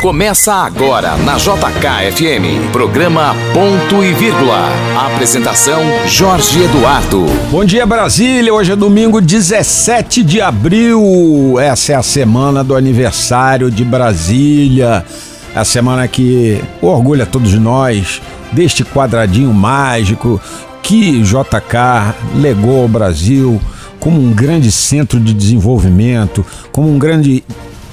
Começa agora na JKFM, programa Ponto e Vírgula. Apresentação Jorge Eduardo. Bom dia Brasília, hoje é domingo 17 de abril. Essa é a semana do aniversário de Brasília. A semana que orgulha todos nós deste quadradinho mágico que JK legou ao Brasil como um grande centro de desenvolvimento, como um grande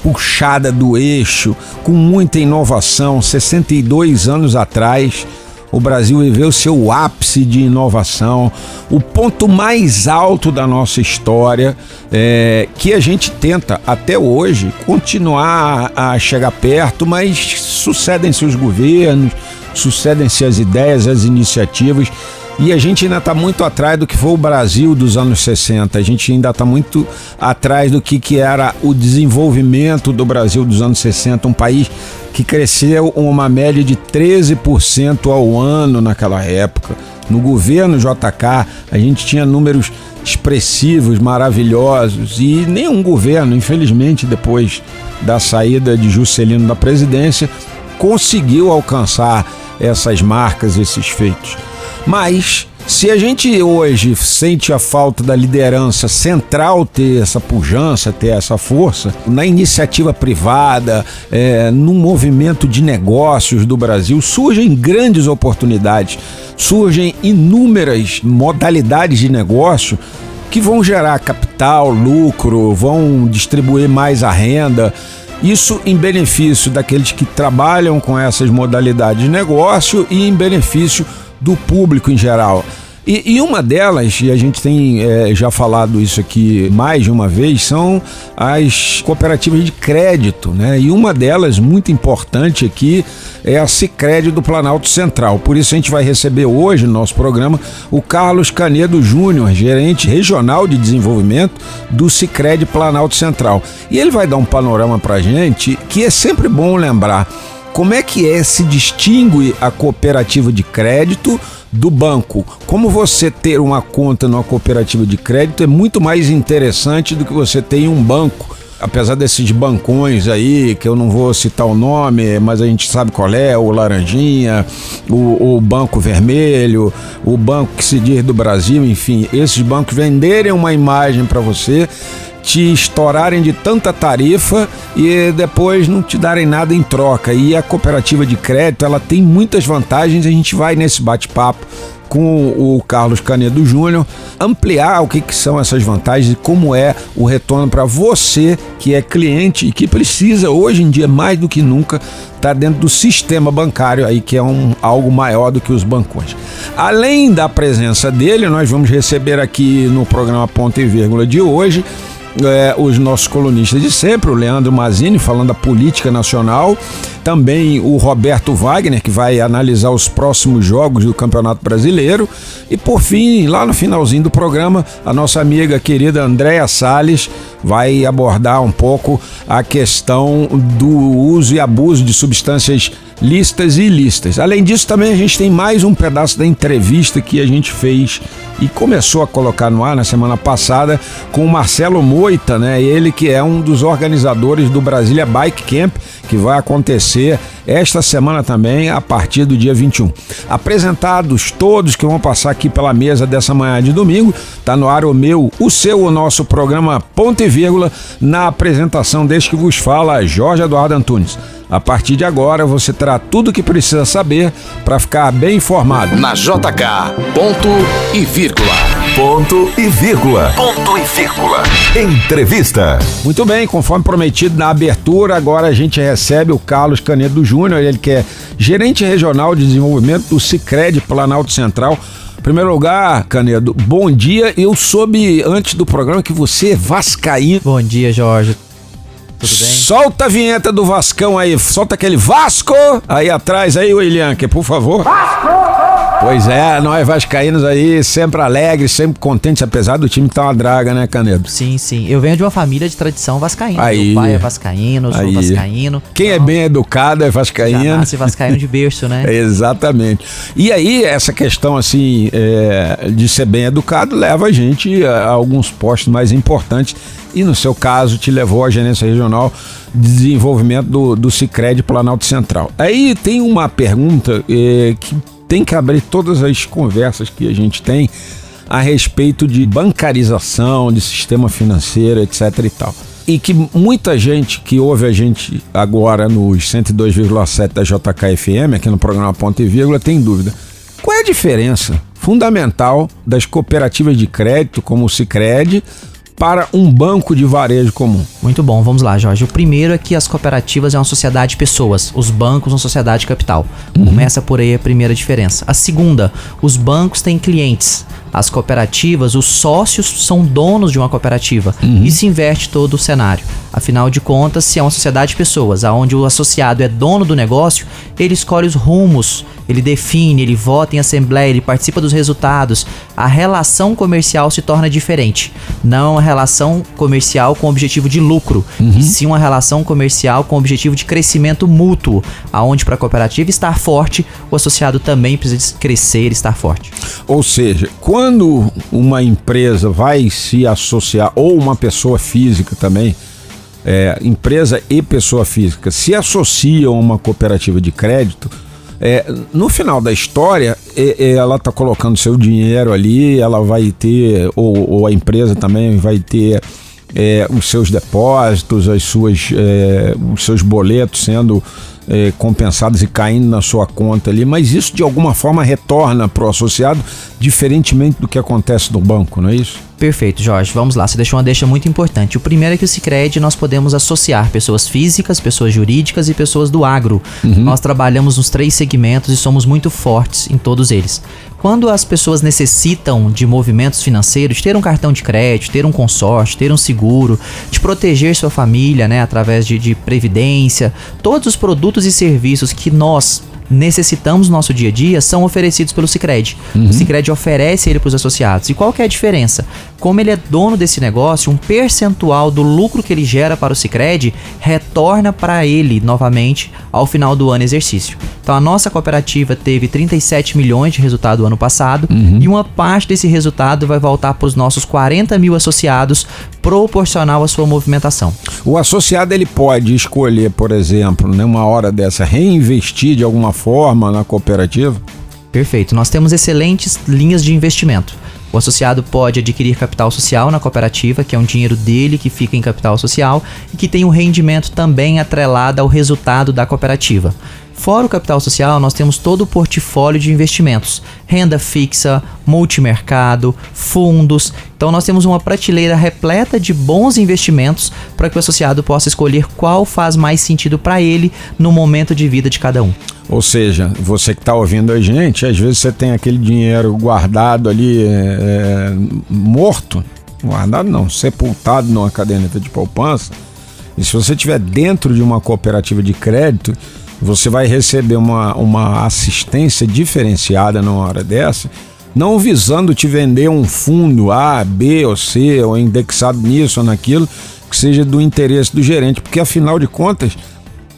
puxada do eixo, com muita inovação. 62 anos atrás, o Brasil viveu seu ápice de inovação, o ponto mais alto da nossa história, é, que a gente tenta até hoje continuar a chegar perto, mas sucedem-se os governos, sucedem-se as ideias, as iniciativas. E a gente ainda está muito atrás do que foi o Brasil dos anos 60. A gente ainda está muito atrás do que, que era o desenvolvimento do Brasil dos anos 60, um país que cresceu uma média de 13% ao ano naquela época. No governo JK, a gente tinha números expressivos, maravilhosos, e nenhum governo, infelizmente, depois da saída de Juscelino da presidência, conseguiu alcançar essas marcas, esses feitos. Mas se a gente hoje sente a falta da liderança central ter essa pujança, ter essa força, na iniciativa privada, é, no movimento de negócios do Brasil, surgem grandes oportunidades, surgem inúmeras modalidades de negócio que vão gerar capital, lucro, vão distribuir mais a renda. Isso em benefício daqueles que trabalham com essas modalidades de negócio e em benefício do público em geral. E, e, uma delas, e a gente tem é, já falado isso aqui mais de uma vez, são as cooperativas de crédito, né? E uma delas, muito importante aqui, é a Sicredi do Planalto Central. Por isso a gente vai receber hoje no nosso programa o Carlos Canedo Júnior, gerente regional de desenvolvimento do Sicredi Planalto Central. E ele vai dar um panorama para gente que é sempre bom lembrar como é que é se distingue a cooperativa de crédito do banco? Como você ter uma conta numa cooperativa de crédito é muito mais interessante do que você ter em um banco. Apesar desses bancões aí, que eu não vou citar o nome, mas a gente sabe qual é, o Laranjinha, o, o Banco Vermelho, o Banco que se diz do Brasil, enfim, esses bancos venderem uma imagem para você te estourarem de tanta tarifa e depois não te darem nada em troca. E a cooperativa de crédito, ela tem muitas vantagens, a gente vai nesse bate-papo com o Carlos Canedo Júnior ampliar o que, que são essas vantagens e como é o retorno para você que é cliente e que precisa hoje em dia mais do que nunca estar tá dentro do sistema bancário aí que é um, algo maior do que os bancões. Além da presença dele, nós vamos receber aqui no programa Ponto e Vírgula de hoje é, os nossos colunistas de sempre, o Leandro Mazini falando da política nacional, também o Roberto Wagner, que vai analisar os próximos jogos do Campeonato Brasileiro, e por fim, lá no finalzinho do programa, a nossa amiga querida Andréa Salles vai abordar um pouco a questão do uso e abuso de substâncias listas e ilícitas. Além disso, também a gente tem mais um pedaço da entrevista que a gente fez e começou a colocar no ar na semana passada com o Marcelo Moita, né? Ele que é um dos organizadores do Brasília Bike Camp, que vai acontecer esta semana também, a partir do dia 21. Apresentados todos que vão passar aqui pela mesa dessa manhã de domingo, tá no ar o meu, o seu, o nosso programa Ponto e Vírgula, na apresentação deste que vos fala, Jorge Eduardo Antunes. A partir de agora você terá tudo o que precisa saber para ficar bem informado. Na JK, ponto e vírgula. Ponto e vírgula. Ponto e vírgula. Entrevista. Muito bem, conforme prometido na abertura, agora a gente recebe o Carlos Canedo Júnior, ele que é gerente regional de desenvolvimento do Cicred Planalto Central. Em primeiro lugar, Canedo, bom dia. Eu soube antes do programa que você é vascaíno. Bom dia, Jorge. Tudo bem? Solta a vinheta do Vascão aí, solta aquele Vasco aí atrás aí, William, que por favor. Vasco! Pois é, nós vascaínos aí sempre alegres, sempre contentes, apesar do time que tá uma draga, né, Canedo? Sim, sim. Eu venho de uma família de tradição vascaína. Aí. Meu pai é vascaíno, eu sou Aí. vascaíno. Quem é Então, bem educado é Já vascaíno. nasce vascaíno de berço, né? Exatamente. E aí, essa questão assim é, de ser bem educado leva a gente a, a alguns postos mais importantes. E no seu caso, te levou à gerência regional de desenvolvimento do, do Cicred Planalto Central. Aí tem uma pergunta é, que tem que abrir todas as conversas que a gente tem a respeito de bancarização, de sistema financeiro, etc e tal. E que muita gente que ouve a gente agora nos 102,7 da JKFM, aqui no programa Ponto e Vírgula, tem dúvida. Qual é a diferença fundamental das cooperativas de crédito, como o Cicred, para um banco de varejo comum? Muito bom, vamos lá, Jorge. O primeiro é que as cooperativas é uma sociedade de pessoas, os bancos uma sociedade de capital. Começa por aí a primeira diferença. A segunda, os bancos têm clientes. As cooperativas, os sócios são donos de uma cooperativa. E se inverte todo o cenário. Afinal de contas, se é uma sociedade de pessoas, aonde o associado é dono do negócio, ele escolhe os rumos, ele define, ele vota em assembleia, ele participa dos resultados. A relação comercial se torna diferente. Não uma relação comercial com objetivo de lucro, e sim uma relação comercial com objetivo de crescimento mútuo, aonde para a cooperativa estar forte, o associado também precisa crescer e estar forte. Ou seja, quando uma empresa vai se associar, ou uma pessoa física também, é, empresa e pessoa física, se associam a uma cooperativa de crédito, é, no final da história, ela está colocando seu dinheiro ali, ela vai ter, ou, ou a empresa também vai ter é, os seus depósitos, as suas, é, os seus boletos sendo é, compensados e caindo na sua conta ali, mas isso de alguma forma retorna para o associado, diferentemente do que acontece no banco, não é isso? Perfeito, Jorge. Vamos lá. Você deixou uma deixa muito importante. O primeiro é que o Cicred nós podemos associar pessoas físicas, pessoas jurídicas e pessoas do agro. Nós trabalhamos nos três segmentos e somos muito fortes em todos eles. Quando as pessoas necessitam de movimentos financeiros, ter um cartão de crédito, ter um consórcio, ter um seguro, de proteger sua família, né, através de, de previdência, todos os produtos e serviços que nós necessitamos no nosso dia a dia são oferecidos pelo Cicred. O Cicred oferece ele para os associados. E qual que é a diferença? Como ele é dono desse negócio, um percentual do lucro que ele gera para o Cicred retorna para ele novamente ao final do ano exercício. Então a nossa cooperativa teve 37 milhões de resultado ano passado e uma parte desse resultado vai voltar para os nossos 40 mil associados proporcional à sua movimentação. O associado ele pode escolher, por exemplo, numa hora dessa, reinvestir de alguma forma na cooperativa? Perfeito. Nós temos excelentes linhas de investimento. O associado pode adquirir capital social na cooperativa, que é um dinheiro dele que fica em capital social e que tem um rendimento também atrelado ao resultado da cooperativa. Fora o capital social, nós temos todo o portfólio de investimentos: renda fixa, multimercado, fundos. Então, nós temos uma prateleira repleta de bons investimentos para que o associado possa escolher qual faz mais sentido para ele no momento de vida de cada um. Ou seja, você que está ouvindo a gente, às vezes você tem aquele dinheiro guardado ali, é, é, morto, guardado não, sepultado numa caderneta de poupança, e se você estiver dentro de uma cooperativa de crédito, você vai receber uma, uma assistência diferenciada numa hora dessa, não visando te vender um fundo A, B ou C, ou indexado nisso ou naquilo, que seja do interesse do gerente, porque afinal de contas,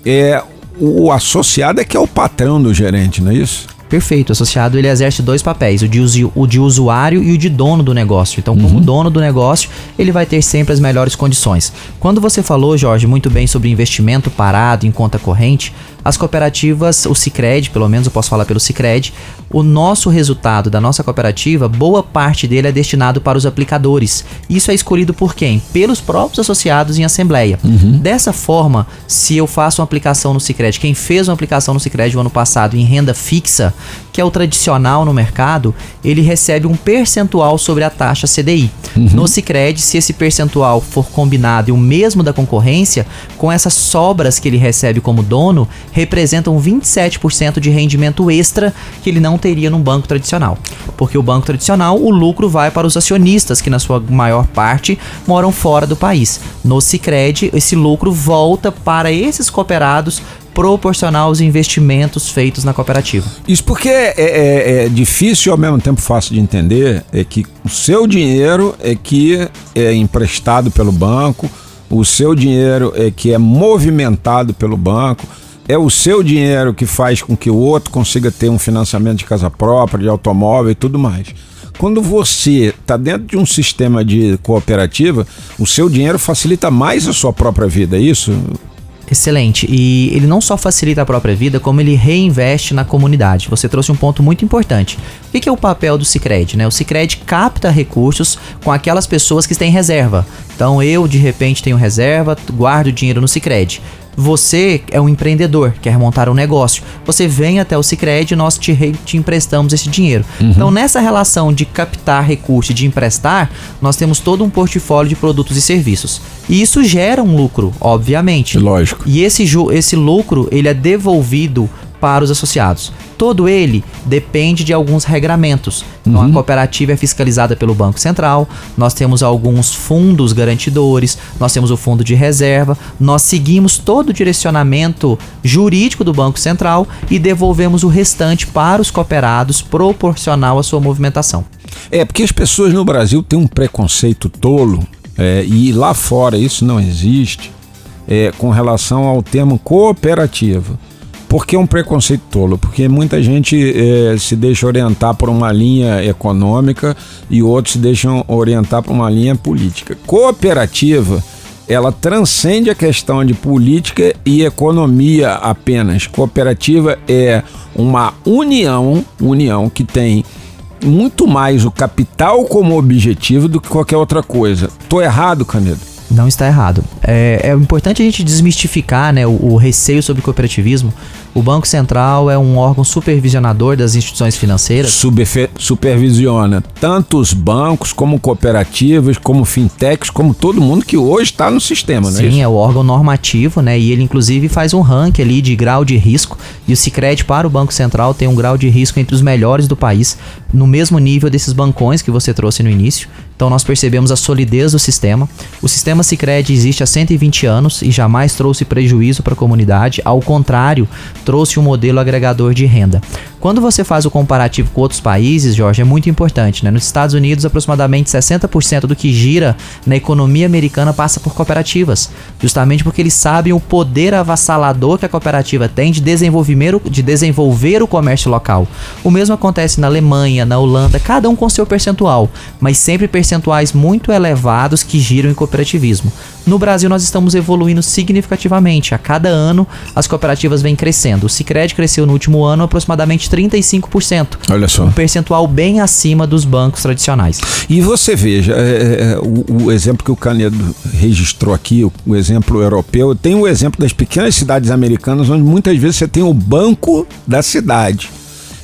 é o associado é que é o patrão do gerente, não é isso? Perfeito. O associado ele exerce dois papéis, o de, o de usuário e o de dono do negócio. Então, como dono do negócio, ele vai ter sempre as melhores condições. Quando você falou, Jorge, muito bem sobre investimento parado em conta corrente, as cooperativas, o Cicred, pelo menos eu posso falar pelo Cicred, o nosso resultado da nossa cooperativa, boa parte dele é destinado para os aplicadores. Isso é escolhido por quem? Pelos próprios associados em assembleia. Dessa forma, se eu faço uma aplicação no Cicred, quem fez uma aplicação no Cicred o ano passado em renda fixa, que é o tradicional no mercado, ele recebe um percentual sobre a taxa CDI. No Cicred, se esse percentual for combinado e o mesmo da concorrência, com essas sobras que ele recebe como dono, representam 27% de rendimento extra que ele não teria num banco tradicional. Porque o banco tradicional, o lucro vai para os acionistas, que na sua maior parte moram fora do país. No Cicred, esse lucro volta para esses cooperados proporcional aos investimentos feitos na cooperativa. Isso porque é, é, é difícil e ao mesmo tempo fácil de entender, é que o seu dinheiro é que é emprestado pelo banco, o seu dinheiro é que é movimentado pelo banco, é o seu dinheiro que faz com que o outro consiga ter um financiamento de casa própria, de automóvel e tudo mais. Quando você está dentro de um sistema de cooperativa, o seu dinheiro facilita mais a sua própria vida, é isso? Excelente. E ele não só facilita a própria vida, como ele reinveste na comunidade. Você trouxe um ponto muito importante. O que é o papel do Cicred? Né? O Cicred capta recursos com aquelas pessoas que têm reserva. Então eu, de repente, tenho reserva, guardo dinheiro no Cicred. Você é um empreendedor, quer montar um negócio. Você vem até o Cicred e nós te, te emprestamos esse dinheiro. Uhum. Então, nessa relação de captar recurso e de emprestar, nós temos todo um portfólio de produtos e serviços. E isso gera um lucro, obviamente. Lógico. E esse, esse lucro, ele é devolvido para os associados. Todo ele depende de alguns regramentos. Então, uhum. a cooperativa é fiscalizada pelo Banco Central, nós temos alguns fundos garantidores, nós temos o fundo de reserva, nós seguimos todo o direcionamento jurídico do Banco Central e devolvemos o restante para os cooperados proporcional à sua movimentação. É, porque as pessoas no Brasil têm um preconceito tolo, é, e lá fora isso não existe, é, com relação ao termo cooperativa. Por que um preconceito tolo? Porque muita gente é, se deixa orientar por uma linha econômica e outros se deixam orientar por uma linha política. Cooperativa, ela transcende a questão de política e economia apenas. Cooperativa é uma união, união que tem muito mais o capital como objetivo do que qualquer outra coisa. Tô errado, Canedo? Não está errado. É, é importante a gente desmistificar né, o, o receio sobre cooperativismo. O Banco Central é um órgão supervisionador das instituições financeiras. Superfe supervisiona tanto os bancos, como cooperativas, como fintechs, como todo mundo que hoje está no sistema, né? Sim, é o órgão normativo, né? E ele inclusive faz um ranking ali de grau de risco. E o Sicredi para o Banco Central tem um grau de risco entre os melhores do país, no mesmo nível desses bancões que você trouxe no início. Então nós percebemos a solidez do sistema. O sistema Sicredi existe há 120 anos e jamais trouxe prejuízo para a comunidade, ao contrário, trouxe um modelo agregador de renda. Quando você faz o comparativo com outros países, Jorge, é muito importante. Né? Nos Estados Unidos, aproximadamente 60% do que gira na economia americana passa por cooperativas, justamente porque eles sabem o poder avassalador que a cooperativa tem de desenvolver, de desenvolver o comércio local. O mesmo acontece na Alemanha, na Holanda, cada um com seu percentual, mas sempre percentuais muito elevados que giram em cooperativismo. No Brasil, nós estamos evoluindo significativamente. A cada ano, as cooperativas vêm crescendo. O Cicred cresceu no último ano aproximadamente 35%. Olha só. Um percentual bem acima dos bancos tradicionais. E você veja, é, é, é, o, o, exemplo que o Canedo registrou aqui, o, o exemplo europeu, tem o exemplo das pequenas cidades americanas, onde muitas vezes você tem o banco da cidade.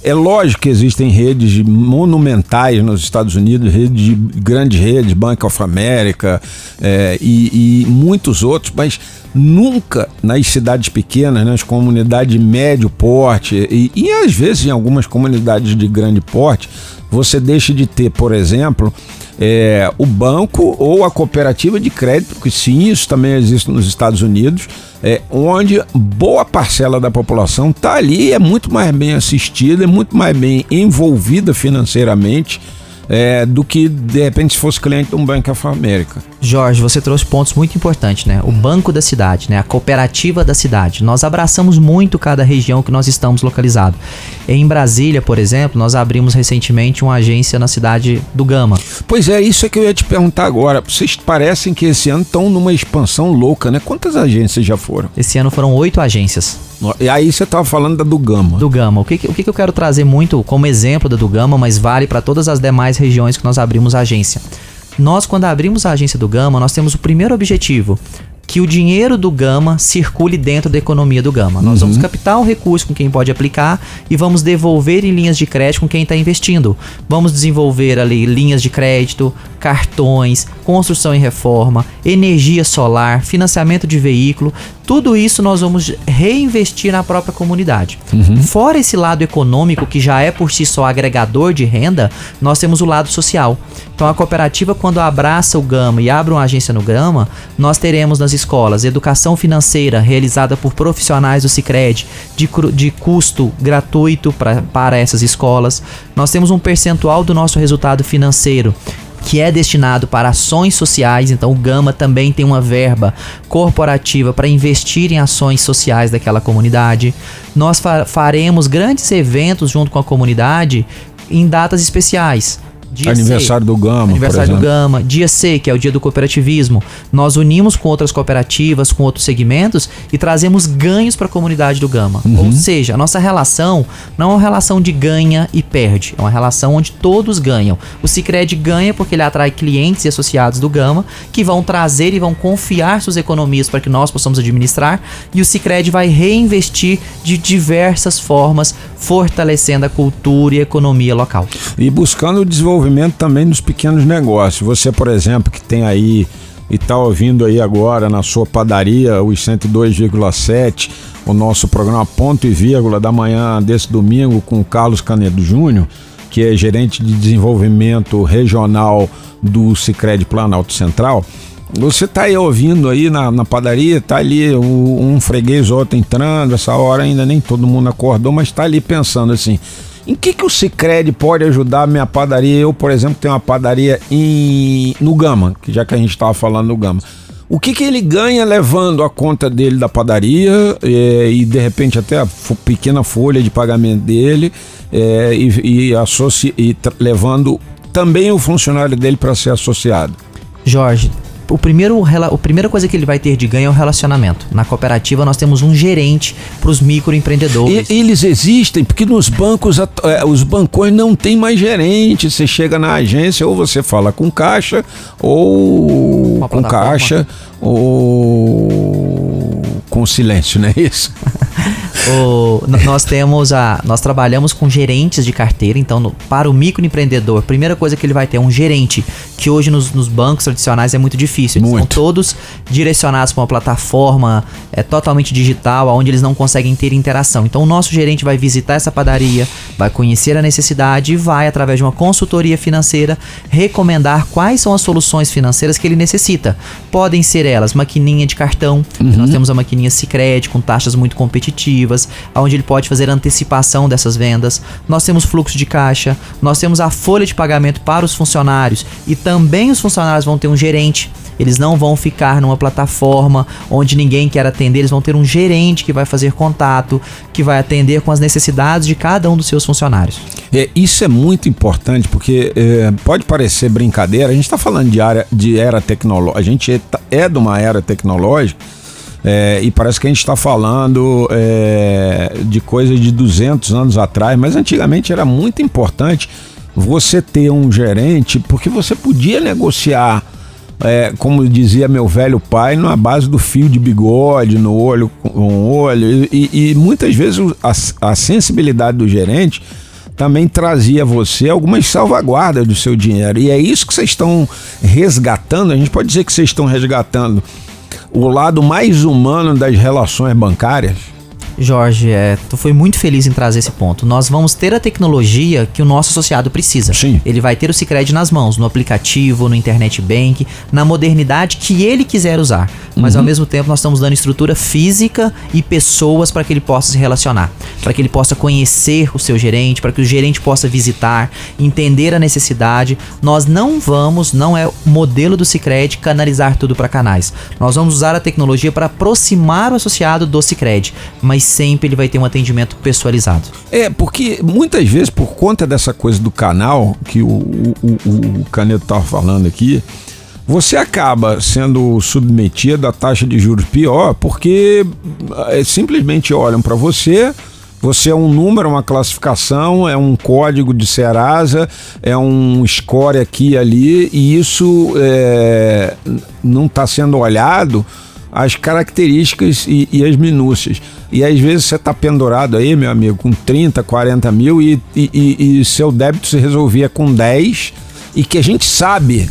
É lógico que existem redes monumentais nos Estados Unidos, redes de grandes redes, Bank of America é, e, e, muitos outros, mas nunca nas cidades pequenas, nas comunidades de médio porte e, e às vezes em algumas comunidades de grande porte, você deixa de ter, por exemplo, é, o banco ou a cooperativa de crédito, que sim, isso também existe nos Estados Unidos, é, onde boa parcela da população está ali, é muito mais bem assistida, é muito mais bem envolvida financeiramente é, do que de repente se fosse cliente de um Bank of America. Jorge, você trouxe pontos muito importantes, né? O banco da cidade, né? A cooperativa da cidade. Nós abraçamos muito cada região que nós estamos localizados. Em Brasília, por exemplo, nós abrimos recentemente uma agência na cidade do Gama. Pois é, isso é que eu ia te perguntar agora. Vocês parecem que esse ano estão numa expansão louca, né? Quantas agências já foram? Esse ano foram oito agências. E aí você estava falando da do Gama. Do Gama. O que, o que eu quero trazer muito como exemplo da do Gama, mas vale para todas as demais regiões que nós abrimos a agência. Nós, quando abrimos a agência do Gama, nós temos o primeiro objetivo, que o dinheiro do Gama circule dentro da economia do Gama. Nós uhum. vamos captar o recurso com quem pode aplicar e vamos devolver em linhas de crédito com quem está investindo. Vamos desenvolver ali linhas de crédito, cartões, construção e reforma, energia solar, financiamento de veículo, tudo isso nós vamos reinvestir na própria comunidade. Uhum. Fora esse lado econômico, que já é por si só agregador de renda, nós temos o lado social. Então a cooperativa, quando abraça o Gama e abre uma agência no Gama, nós teremos nas escolas educação financeira realizada por profissionais do Cicred, de, de custo gratuito pra, para essas escolas. Nós temos um percentual do nosso resultado financeiro que é destinado para ações sociais, então o Gama também tem uma verba corporativa para investir em ações sociais daquela comunidade. Nós fa faremos grandes eventos junto com a comunidade em datas especiais. Dia aniversário C, do Gama. Aniversário do Gama. Dia C, que é o dia do cooperativismo. Nós unimos com outras cooperativas, com outros segmentos e trazemos ganhos para a comunidade do Gama. Uhum. Ou seja, a nossa relação não é uma relação de ganha e perde. É uma relação onde todos ganham. O Cicred ganha porque ele atrai clientes e associados do Gama que vão trazer e vão confiar suas economias para que nós possamos administrar. E o Cicred vai reinvestir de diversas formas, fortalecendo a cultura e a economia local. E buscando o desenvolvimento desenvolvimento também dos pequenos negócios. Você, por exemplo, que tem aí e está ouvindo aí agora na sua padaria os 102,7, o nosso programa Ponto e Vírgula da manhã desse domingo com Carlos Canedo Júnior, que é gerente de desenvolvimento regional do Sicredi Planalto Central. Você está aí ouvindo aí na, na padaria, tá ali um, um freguês outro entrando, essa hora ainda nem todo mundo acordou, mas está ali pensando assim, em que, que o Cicred pode ajudar a minha padaria? Eu, por exemplo, tenho uma padaria em, no Gama, que já que a gente estava falando no Gama. O que, que ele ganha levando a conta dele da padaria é, e de repente até a pequena folha de pagamento dele é, e, e, e levando também o funcionário dele para ser associado? Jorge, o primeiro, a primeira coisa que ele vai ter de ganho é o relacionamento. Na cooperativa nós temos um gerente para os microempreendedores. E, eles existem porque nos bancos é, os bancões não tem mais gerente. Você chega na agência ou você fala com caixa ou com caixa ou com silêncio, não é isso? o, nós temos a. Nós trabalhamos com gerentes de carteira, então, no, para o microempreendedor, a primeira coisa que ele vai ter é um gerente, que hoje nos, nos bancos tradicionais é muito difícil. Eles muito. são todos direcionados para uma plataforma é, totalmente digital, onde eles não conseguem ter interação. Então, o nosso gerente vai visitar essa padaria, vai conhecer a necessidade e vai, através de uma consultoria financeira, recomendar quais são as soluções financeiras que ele necessita. Podem ser elas maquininha de cartão, uhum. nós temos a maquininha Sicredi com taxas muito competitivas onde ele pode fazer antecipação dessas vendas. Nós temos fluxo de caixa, nós temos a folha de pagamento para os funcionários e também os funcionários vão ter um gerente. Eles não vão ficar numa plataforma onde ninguém quer atender, eles vão ter um gerente que vai fazer contato, que vai atender com as necessidades de cada um dos seus funcionários. É, isso é muito importante porque é, pode parecer brincadeira, a gente está falando de, área, de era tecnológica, a gente é, é de uma era tecnológica é, e parece que a gente está falando é, de coisa de 200 anos atrás, mas antigamente era muito importante você ter um gerente, porque você podia negociar, é, como dizia meu velho pai, na base do fio de bigode, no olho com olho, e, e muitas vezes a, a sensibilidade do gerente também trazia você algumas salvaguardas do seu dinheiro. E é isso que vocês estão resgatando. A gente pode dizer que vocês estão resgatando o lado mais humano das relações bancárias? Jorge, é, tu foi muito feliz em trazer esse ponto. Nós vamos ter a tecnologia que o nosso associado precisa. Sim. Ele vai ter o Cicred nas mãos, no aplicativo, no internet bank, na modernidade que ele quiser usar. Mas uhum. ao mesmo tempo nós estamos dando estrutura física e pessoas para que ele possa se relacionar, para que ele possa conhecer o seu gerente, para que o gerente possa visitar, entender a necessidade. Nós não vamos, não é o modelo do Cicred canalizar tudo para canais. Nós vamos usar a tecnologia para aproximar o associado do Cicred, mas sempre ele vai ter um atendimento personalizado. É, porque muitas vezes, por conta dessa coisa do canal, que o, o, o, o Caneto estava falando aqui, você acaba sendo submetido à taxa de juros pior, porque é, simplesmente olham para você. Você é um número, uma classificação, é um código de Serasa, é um score aqui e ali, e isso é, não está sendo olhado as características e, e, as minúcias. E às vezes você está pendurado aí, meu amigo, com 30, 40 mil e, e, e, seu débito se resolvia com 10 e que a gente sabe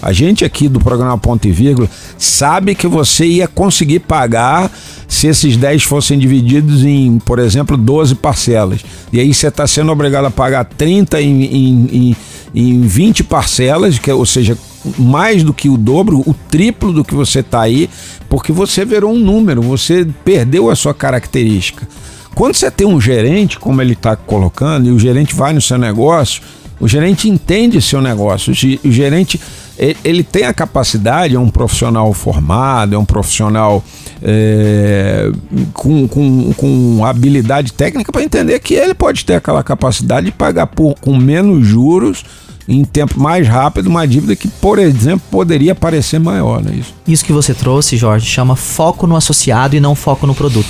A gente aqui do programa Ponto e Vírgula sabe que você ia conseguir pagar se esses 10 fossem divididos em, por exemplo, 12 parcelas. E aí você está sendo obrigado a pagar 30 em, em, em, em 20 parcelas, que, ou seja, mais do que o dobro, o triplo do que você está aí, porque você virou um número, você perdeu a sua característica. Quando você tem um gerente, como ele está colocando, e o gerente vai no seu negócio, o gerente entende seu negócio, o gerente ele tem a capacidade, é um profissional formado, é um profissional é, com, com, com habilidade técnica para entender que ele pode ter aquela capacidade de pagar por, com menos juros em tempo mais rápido uma dívida que, por exemplo, poderia parecer maior, não é isso? Isso que você trouxe, Jorge, chama foco no associado e não foco no produto.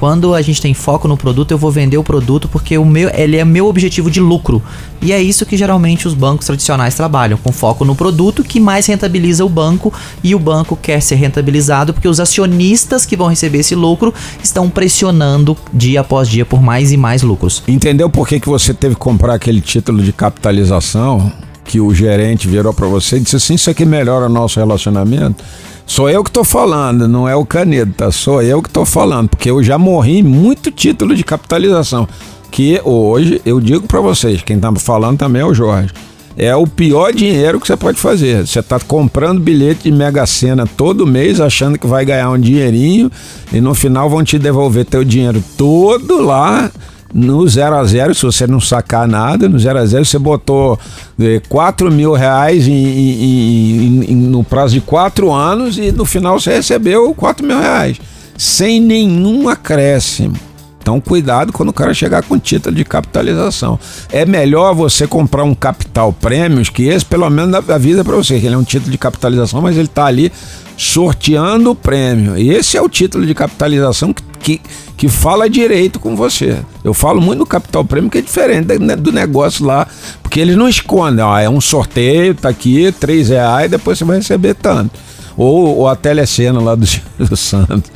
Quando a gente tem foco no produto, eu vou vender o produto porque o meu, ele é meu objetivo de lucro. E é isso que geralmente os bancos tradicionais trabalham, com foco no produto que mais rentabiliza o banco e o banco quer ser rentabilizado porque os acionistas que vão receber esse lucro estão pressionando dia após dia por mais e mais lucros. Entendeu por que, que você teve que comprar aquele título de capitalização? Que o gerente virou para você e disse assim: Isso aqui melhora o nosso relacionamento? Sou eu que estou falando, não é o Canedo, tá? Sou eu que estou falando, porque eu já morri em muito título de capitalização. Que hoje, eu digo para vocês, quem está falando também é o Jorge. É o pior dinheiro que você pode fazer. Você está comprando bilhete de Mega Sena todo mês, achando que vai ganhar um dinheirinho, e no final vão te devolver teu dinheiro todo lá no 0 a 0 se você não sacar nada, no 0 a 0 você botou é, 4 mil reais em, em, em, no prazo de 4 anos e no final você recebeu 4 mil reais, sem nenhum acréscimo. Então, cuidado quando o cara chegar com título de capitalização. É melhor você comprar um capital prêmios, que esse pelo menos avisa para você que ele é um título de capitalização, mas ele está ali sorteando o prêmio. E esse é o título de capitalização que, que, que fala direito com você. Eu falo muito no capital prêmio que é diferente do negócio lá, porque eles não escondem, ó, é um sorteio, tá aqui, três reais, depois você vai receber tanto. Ou, ou a telecena lá do, do Santos.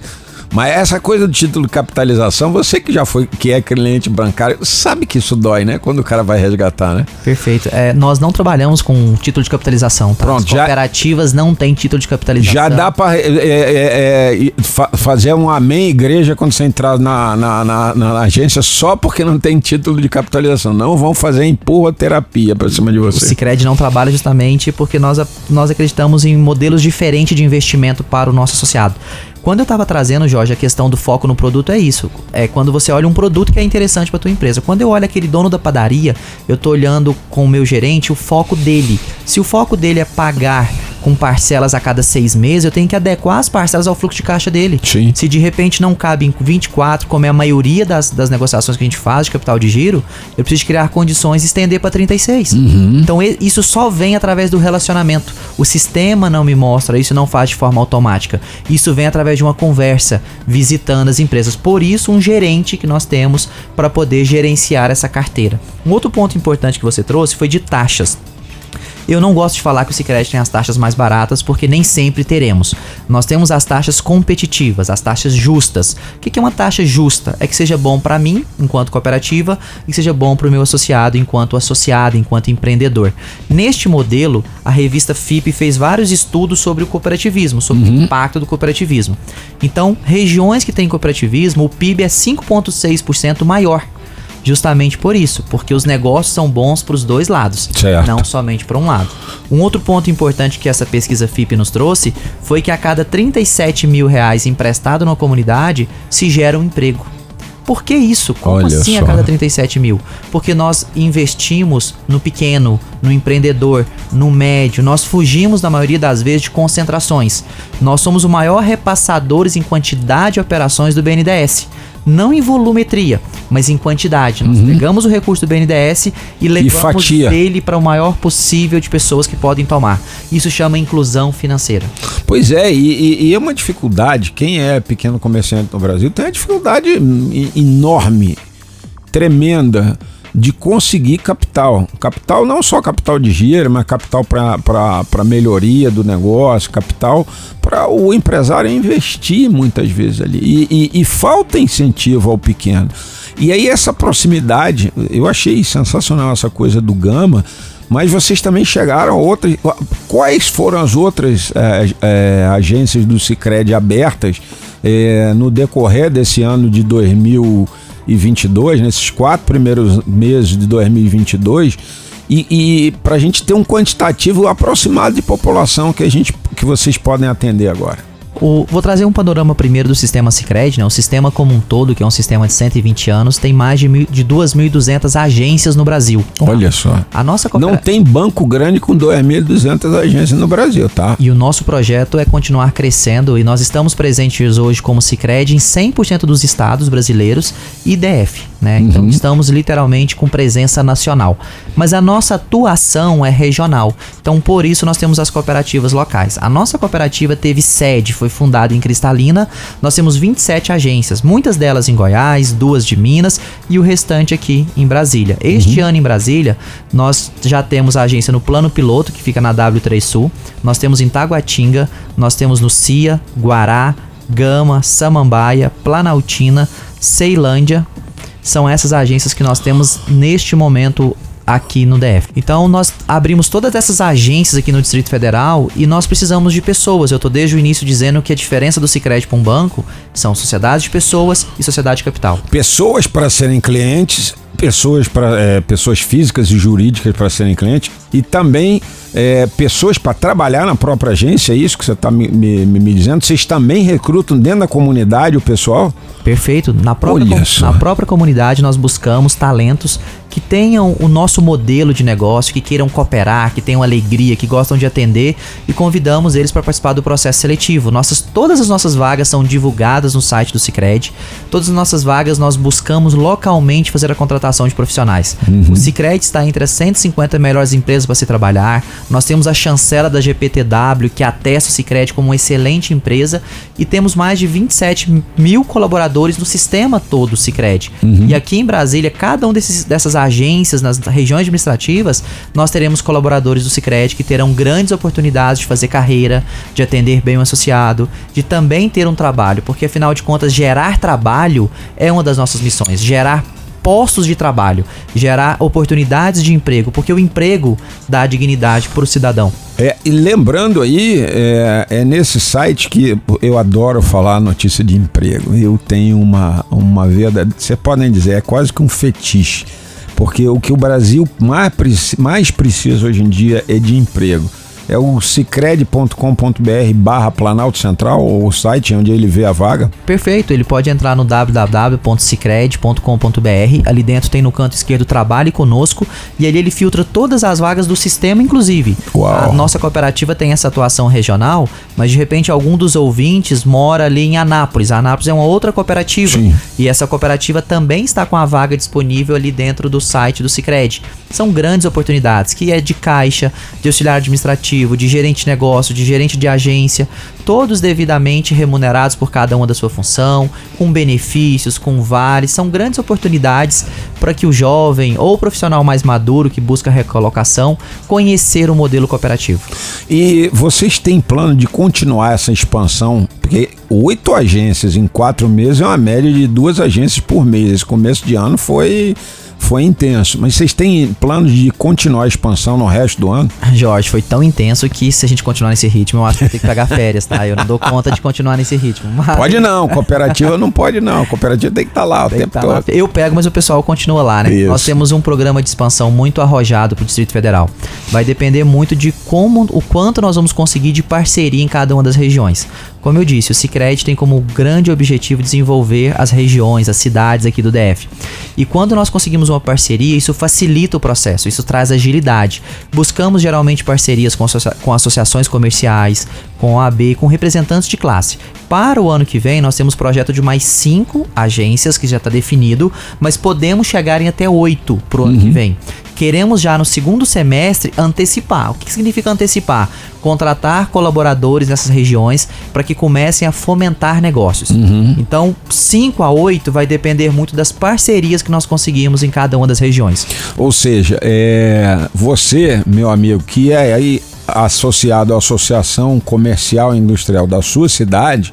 Mas essa coisa do título de capitalização, você que já foi, que é cliente bancário, sabe que isso dói, né? Quando o cara vai resgatar, né? Perfeito. É, nós não trabalhamos com título de capitalização, tá? Pronto, As cooperativas já, não têm título de capitalização. Já dá para é, é, é, fa fazer um amém igreja quando você entrar na, na, na, na, agência só porque não tem título de capitalização. Não vão fazer empurra terapia para cima de você. O Cicred não trabalha justamente porque nós, nós acreditamos em modelos diferentes de investimento para o nosso associado. Quando eu estava trazendo, Jorge, a questão do foco no produto é isso. É quando você olha um produto que é interessante para tua empresa. Quando eu olho aquele dono da padaria, eu tô olhando com o meu gerente o foco dele. Se o foco dele é pagar com parcelas a cada seis meses, eu tenho que adequar as parcelas ao fluxo de caixa dele. Sim. Se de repente não cabe em 24, como é a maioria das, das negociações que a gente faz de capital de giro, eu preciso criar condições e estender para 36. Uhum. Então isso só vem através do relacionamento. O sistema não me mostra, isso não faz de forma automática. Isso vem através de uma conversa, visitando as empresas. Por isso, um gerente que nós temos para poder gerenciar essa carteira. Um outro ponto importante que você trouxe foi de taxas. Eu não gosto de falar que o Sicredi tem as taxas mais baratas porque nem sempre teremos. Nós temos as taxas competitivas, as taxas justas. O que é uma taxa justa? É que seja bom para mim, enquanto cooperativa, e que seja bom para o meu associado, enquanto associado, enquanto empreendedor. Neste modelo, a revista FIP fez vários estudos sobre o cooperativismo, sobre uhum. o impacto do cooperativismo. Então, regiões que têm cooperativismo, o PIB é 5,6% maior justamente por isso, porque os negócios são bons para os dois lados, certo. não somente para um lado. Um outro ponto importante que essa pesquisa FIP nos trouxe foi que a cada 37 mil reais emprestado na comunidade se gera um emprego. Por que isso? Como Olha assim só. a cada 37 mil? Porque nós investimos no pequeno, no empreendedor, no médio. Nós fugimos, na maioria das vezes, de concentrações. Nós somos o maior repassadores em quantidade de operações do BNDES não em volumetria, mas em quantidade. Nós uhum. pegamos o recurso do BNDES e levamos e ele para o maior possível de pessoas que podem tomar. Isso chama inclusão financeira. Pois é, e, e é uma dificuldade. Quem é pequeno comerciante no Brasil tem uma dificuldade enorme, tremenda de conseguir capital. Capital não só capital de giro, mas capital para melhoria do negócio, capital para o empresário investir muitas vezes ali. E, e, e falta incentivo ao pequeno. E aí essa proximidade, eu achei sensacional essa coisa do Gama, mas vocês também chegaram a outras. Quais foram as outras é, é, agências do Cicred abertas é, no decorrer desse ano de 2022, nesses quatro primeiros meses de 2022? E, e para a gente ter um quantitativo aproximado de população que a gente que vocês podem atender agora. O, vou trazer um panorama primeiro do sistema Sicredi, né? O sistema como um todo, que é um sistema de 120 anos, tem mais de, mil, de 2.200 agências no Brasil. Olha só. A nossa Não tem banco grande com 2.200 agências no Brasil, tá? E o nosso projeto é continuar crescendo e nós estamos presentes hoje como Sicredi em 100% dos estados brasileiros e DF, né? Então uhum. estamos literalmente com presença nacional. Mas a nossa atuação é regional. Então por isso nós temos as cooperativas locais. A nossa cooperativa teve sede, foi fundada em Cristalina. Nós temos 27 agências, muitas delas em Goiás, duas de Minas e o restante aqui em Brasília. Este uhum. ano em Brasília, nós já temos a agência no Plano Piloto, que fica na W3 Sul. Nós temos em Taguatinga, nós temos no Cia, Guará, Gama, Samambaia, Planaltina, Ceilândia. São essas agências que nós temos neste momento aqui no DF. Então nós abrimos todas essas agências aqui no Distrito Federal e nós precisamos de pessoas. Eu tô desde o início dizendo que a diferença do Sicredi para um banco são sociedades de pessoas e sociedade de capital. Pessoas para serem clientes, pessoas para é, pessoas físicas e jurídicas para serem clientes e também é, pessoas para trabalhar na própria agência, é isso que você está me, me, me, dizendo? Vocês também recrutam dentro da comunidade o pessoal? Perfeito. Na própria, na própria comunidade nós buscamos talentos que tenham o nosso modelo de negócio, que queiram cooperar, que tenham alegria, que gostam de atender e convidamos eles para participar do processo seletivo. Nossas, todas as nossas vagas são divulgadas no site do Cicred. Todas as nossas vagas nós buscamos localmente fazer a contratação de profissionais. Uhum. O Cicred está entre as 150 melhores empresas para se trabalhar. Nós temos a chancela da GPTW que atesta o Cicred como uma excelente empresa e temos mais de 27 mil colaboradores no sistema todo Cicred. Uhum. E aqui em Brasília, cada um desses, dessas agências, nas regiões administrativas, nós teremos colaboradores do Cicred que terão grandes oportunidades de fazer carreira, de atender bem o associado, de também ter um trabalho, porque afinal de contas, gerar trabalho é uma das nossas missões. Gerar postos de trabalho, gerar oportunidades de emprego, porque o emprego dá dignidade para o cidadão. É, e lembrando aí, é, é, nesse site que eu adoro falar notícia de emprego. Eu tenho uma, uma verdade, você podem dizer, é quase que um fetiche porque o que o Brasil mais, mais precisa hoje em dia é de emprego é o cicred.com.br barra Planalto Central, ou o site onde ele vê a vaga? Perfeito, ele pode entrar no www.cicred.com.br, ali dentro tem no canto esquerdo Trabalhe Conosco, e ali ele filtra todas as vagas do sistema, inclusive. Uau. A nossa cooperativa tem essa atuação regional, mas de repente algum dos ouvintes mora ali em Anápolis. A Anápolis é uma outra cooperativa, Sim. e essa cooperativa também está com a vaga disponível ali dentro do site do Cicred. São grandes oportunidades, que é de caixa, de auxiliar administrativo, executivo, de gerente de negócio, de gerente de agência, todos devidamente remunerados por cada uma da sua função, com benefícios, com vales, são grandes oportunidades para que o jovem ou o profissional mais maduro que busca recolocação conhecer o modelo cooperativo. E vocês têm plano de continuar essa expansão? Porque oito agências em quatro meses é uma média de duas agências por mês. Esse começo de ano foi foi intenso. Mas vocês têm planos de continuar a expansão no resto do ano? Jorge, foi tão intenso que se a gente continuar nesse ritmo, eu acho que ter que pegar férias, tá? Eu não dou conta de continuar nesse ritmo. Mas... Pode não, cooperativa não pode não. Cooperativa tem que estar tá lá o tem tempo tá todo. Lá. Eu pego, mas o pessoal continua lá, né? Isso. Nós temos um programa de expansão muito arrojado para o Distrito Federal. Vai depender muito de como, o quanto nós vamos conseguir de parceria em cada uma das regiões. Como eu disse, o Cicred tem como grande objetivo desenvolver as regiões, as cidades aqui do DF. E quando nós conseguimos uma parceria, isso facilita o processo, isso traz agilidade. Buscamos geralmente parcerias com, associa com associações comerciais, com a AB, com representantes de classe. Para o ano que vem, nós temos projeto de mais cinco agências, que já está definido, mas podemos chegar em até oito para o ano que uhum. vem. Queremos já no segundo semestre antecipar. O que significa antecipar? Contratar colaboradores nessas regiões para que comecem a fomentar negócios. Uhum. Então, 5 a 8 vai depender muito das parcerias que nós conseguimos em cada uma das regiões. Ou seja, é, você, meu amigo, que é aí associado à Associação Comercial e Industrial da sua cidade,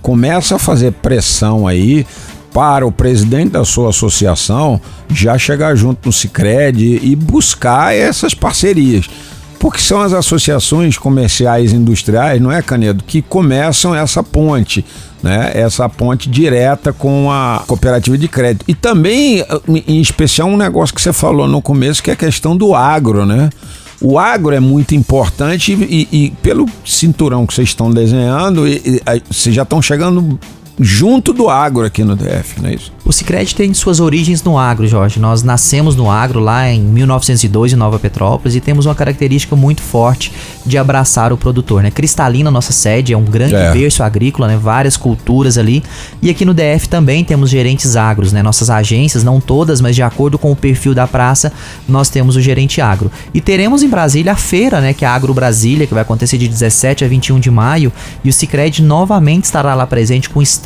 começa a fazer pressão aí para o presidente da sua associação já chegar junto no Cicred e buscar essas parcerias. Porque são as associações comerciais e industriais, não é, Canedo, que começam essa ponte, né? Essa ponte direta com a cooperativa de crédito. E também, em especial, um negócio que você falou no começo, que é a questão do agro, né? O agro é muito importante e, e, e pelo cinturão que vocês estão desenhando, e, vocês já estão chegando junto do agro aqui no DF, não é isso? O Sicredi tem suas origens no agro, Jorge. Nós nascemos no agro lá em 1902 em Nova Petrópolis e temos uma característica muito forte de abraçar o produtor, né? Cristalina, nossa sede, é um grande é. berço agrícola, né? Várias culturas ali. E aqui no DF também temos gerentes agros, né? Nossas agências, não todas, mas de acordo com o perfil da praça, nós temos o gerente agro. E teremos em Brasília a feira, né? Que é a Agro Brasília, que vai acontecer de 17 a 21 de maio. E o Sicredi novamente estará lá presente com stand,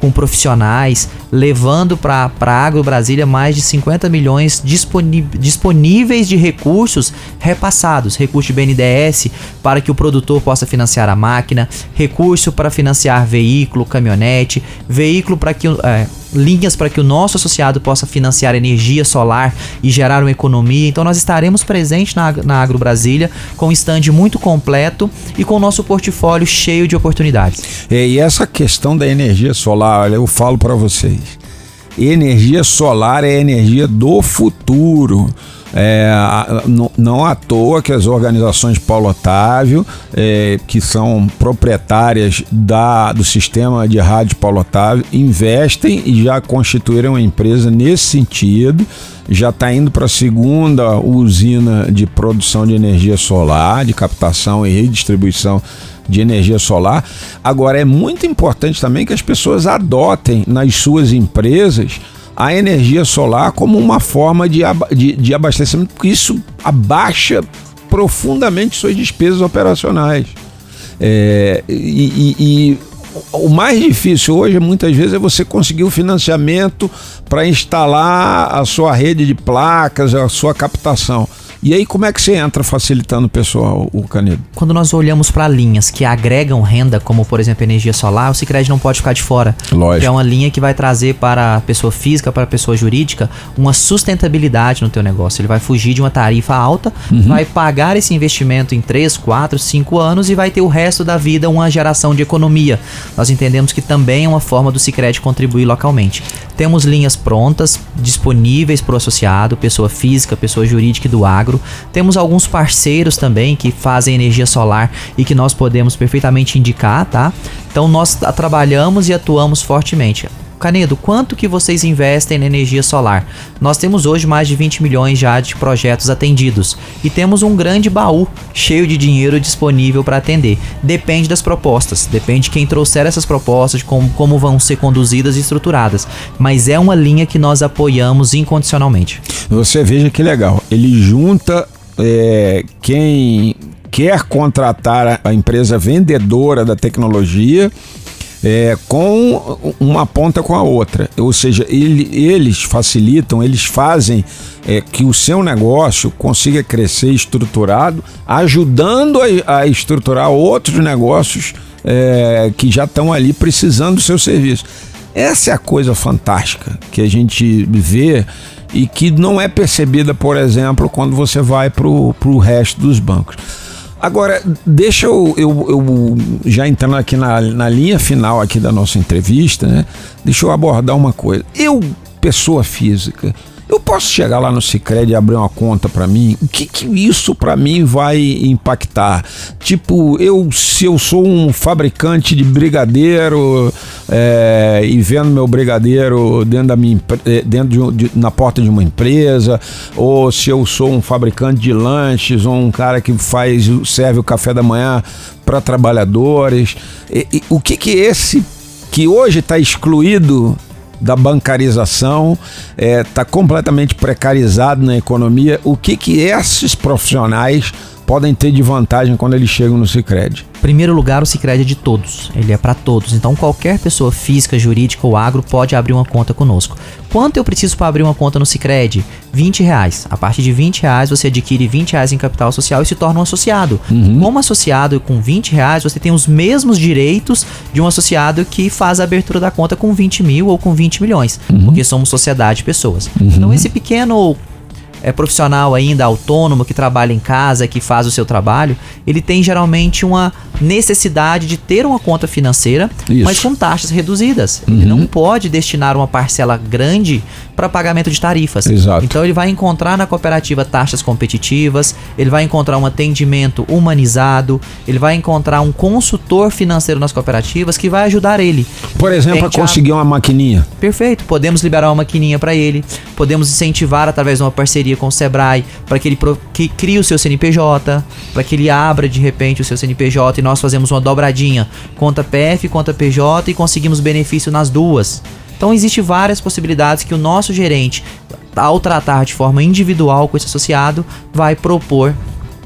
com profissionais, levando para a Agro Brasília mais de 50 milhões disponíveis de recursos repassados, recurso de BNDES para que o produtor possa financiar a máquina, recurso para financiar veículo, caminhonete, veículo para que é, linhas para que o nosso associado possa financiar energia solar e gerar uma economia. Então nós estaremos presentes na, na Agro Brasília com um stand muito completo e com o nosso portfólio cheio de oportunidades. E essa questão da energia solar, eu falo para vocês energia solar é energia do futuro. É, não, à toa que as organizações Paulo Otávio, é, que são proprietárias da, do sistema de rádio Paulo Otávio, investem e já constituíram uma empresa nesse sentido. Já está indo para a segunda usina de produção de energia solar, de captação e redistribuição de energia solar. Agora, é muito importante também que as pessoas adotem nas suas empresas a energia solar como uma forma de, de, de abastecimento, porque isso abaixa profundamente suas despesas operacionais. É, e, e, o mais difícil hoje, muitas vezes, é você conseguir o financiamento para instalar a sua rede de placas, a sua captação. E aí, como é que você entra facilitando o pessoal, o Canedo? Quando nós olhamos para linhas que agregam renda, como por exemplo energia solar, o Cicred não pode ficar de fora. Lógico. é uma linha que vai trazer para a pessoa física, para a pessoa jurídica, uma sustentabilidade no teu negócio. Ele vai fugir de uma tarifa alta, uhum. vai pagar esse investimento em 3, 4, 5 anos e vai ter o resto da vida uma geração de economia. Nós entendemos que também é uma forma do Cicred contribuir localmente. Temos linhas prontas, disponíveis para o associado, pessoa física, pessoa jurídica e do agro agro. Temos alguns parceiros também que fazem energia solar e que nós podemos perfeitamente indicar, tá? Então nós trabalhamos e atuamos fortemente. Canedo, quanto que vocês investem na energia solar? Nós temos hoje mais de 20 milhões já de projetos atendidos e temos um grande baú cheio de dinheiro disponível para atender. Depende das propostas, depende de quem trouxer essas propostas, de como, como vão ser conduzidas e estruturadas, mas é uma linha que nós apoiamos incondicionalmente. Você veja que legal, ele junta é, quem quer contratar a empresa vendedora da tecnologia é, com uma ponta com a outra. Ou seja, ele, eles facilitam, eles fazem é, que o seu negócio consiga crescer estruturado, ajudando a, a estruturar outros negócios é, que já estão ali precisando do seu serviço. Essa é a coisa fantástica que a gente vê e que não é percebida, por exemplo, quando você vai para o resto dos bancos. Agora, deixa eu, eu, eu, já entrando aqui na, na linha final aqui da nossa entrevista, né? Deixa eu abordar uma coisa. Eu, pessoa física, eu posso chegar lá no Sicredi e abrir uma conta para mim? O que, que isso para mim vai impactar? Tipo, eu se eu sou um fabricante de brigadeiro é, e vendo meu brigadeiro dentro da minha eh, dentro de, de, na porta de uma empresa, ou se eu sou um fabricante de lanches ou um cara que faz serve o café da manhã para trabalhadores, e, e, o que que esse que hoje está excluído da bancarização, está é, tá completamente precarizado na economia. O que, que esses profissionais podem ter de vantagem quando eles chegam no Cicred? Primeiro lugar, o Sicredi é de todos. Ele é para todos. Então, qualquer pessoa física, jurídica ou agro pode abrir uma conta conosco. Quanto eu preciso para abrir uma conta no Sicredi? 20 reais. A partir de 20 reais, você adquire 20 reais em capital social e se torna um associado. Como associado com 20 reais, você tem os mesmos direitos de um associado que faz a abertura da conta com 20 mil ou com 20 milhões. Porque somos sociedade de pessoas. Então, esse pequeno é profissional ainda autônomo que trabalha em casa, que faz o seu trabalho, ele tem geralmente uma necessidade de ter uma conta financeira, Isso. mas com taxas reduzidas. Ele não pode destinar uma parcela grande para pagamento de tarifas. Exato. Então ele vai encontrar na cooperativa taxas competitivas, ele vai encontrar um atendimento humanizado, ele vai encontrar um consultor financeiro nas cooperativas que vai ajudar ele. Por exemplo, a- conseguir uma maquininha. Perfeito. Podemos liberar uma maquininha para ele. Podemos incentivar através de uma parceria com o Sebrae para que ele pro- que crie o seu CNPJ, para que ele abra de repente o seu CNPJ e nós fazemos uma dobradinha, conta PF, conta PJ e conseguimos benefício nas duas. Então existe várias possibilidades que o nosso gerente, ao tratar de forma individual com esse associado, vai propor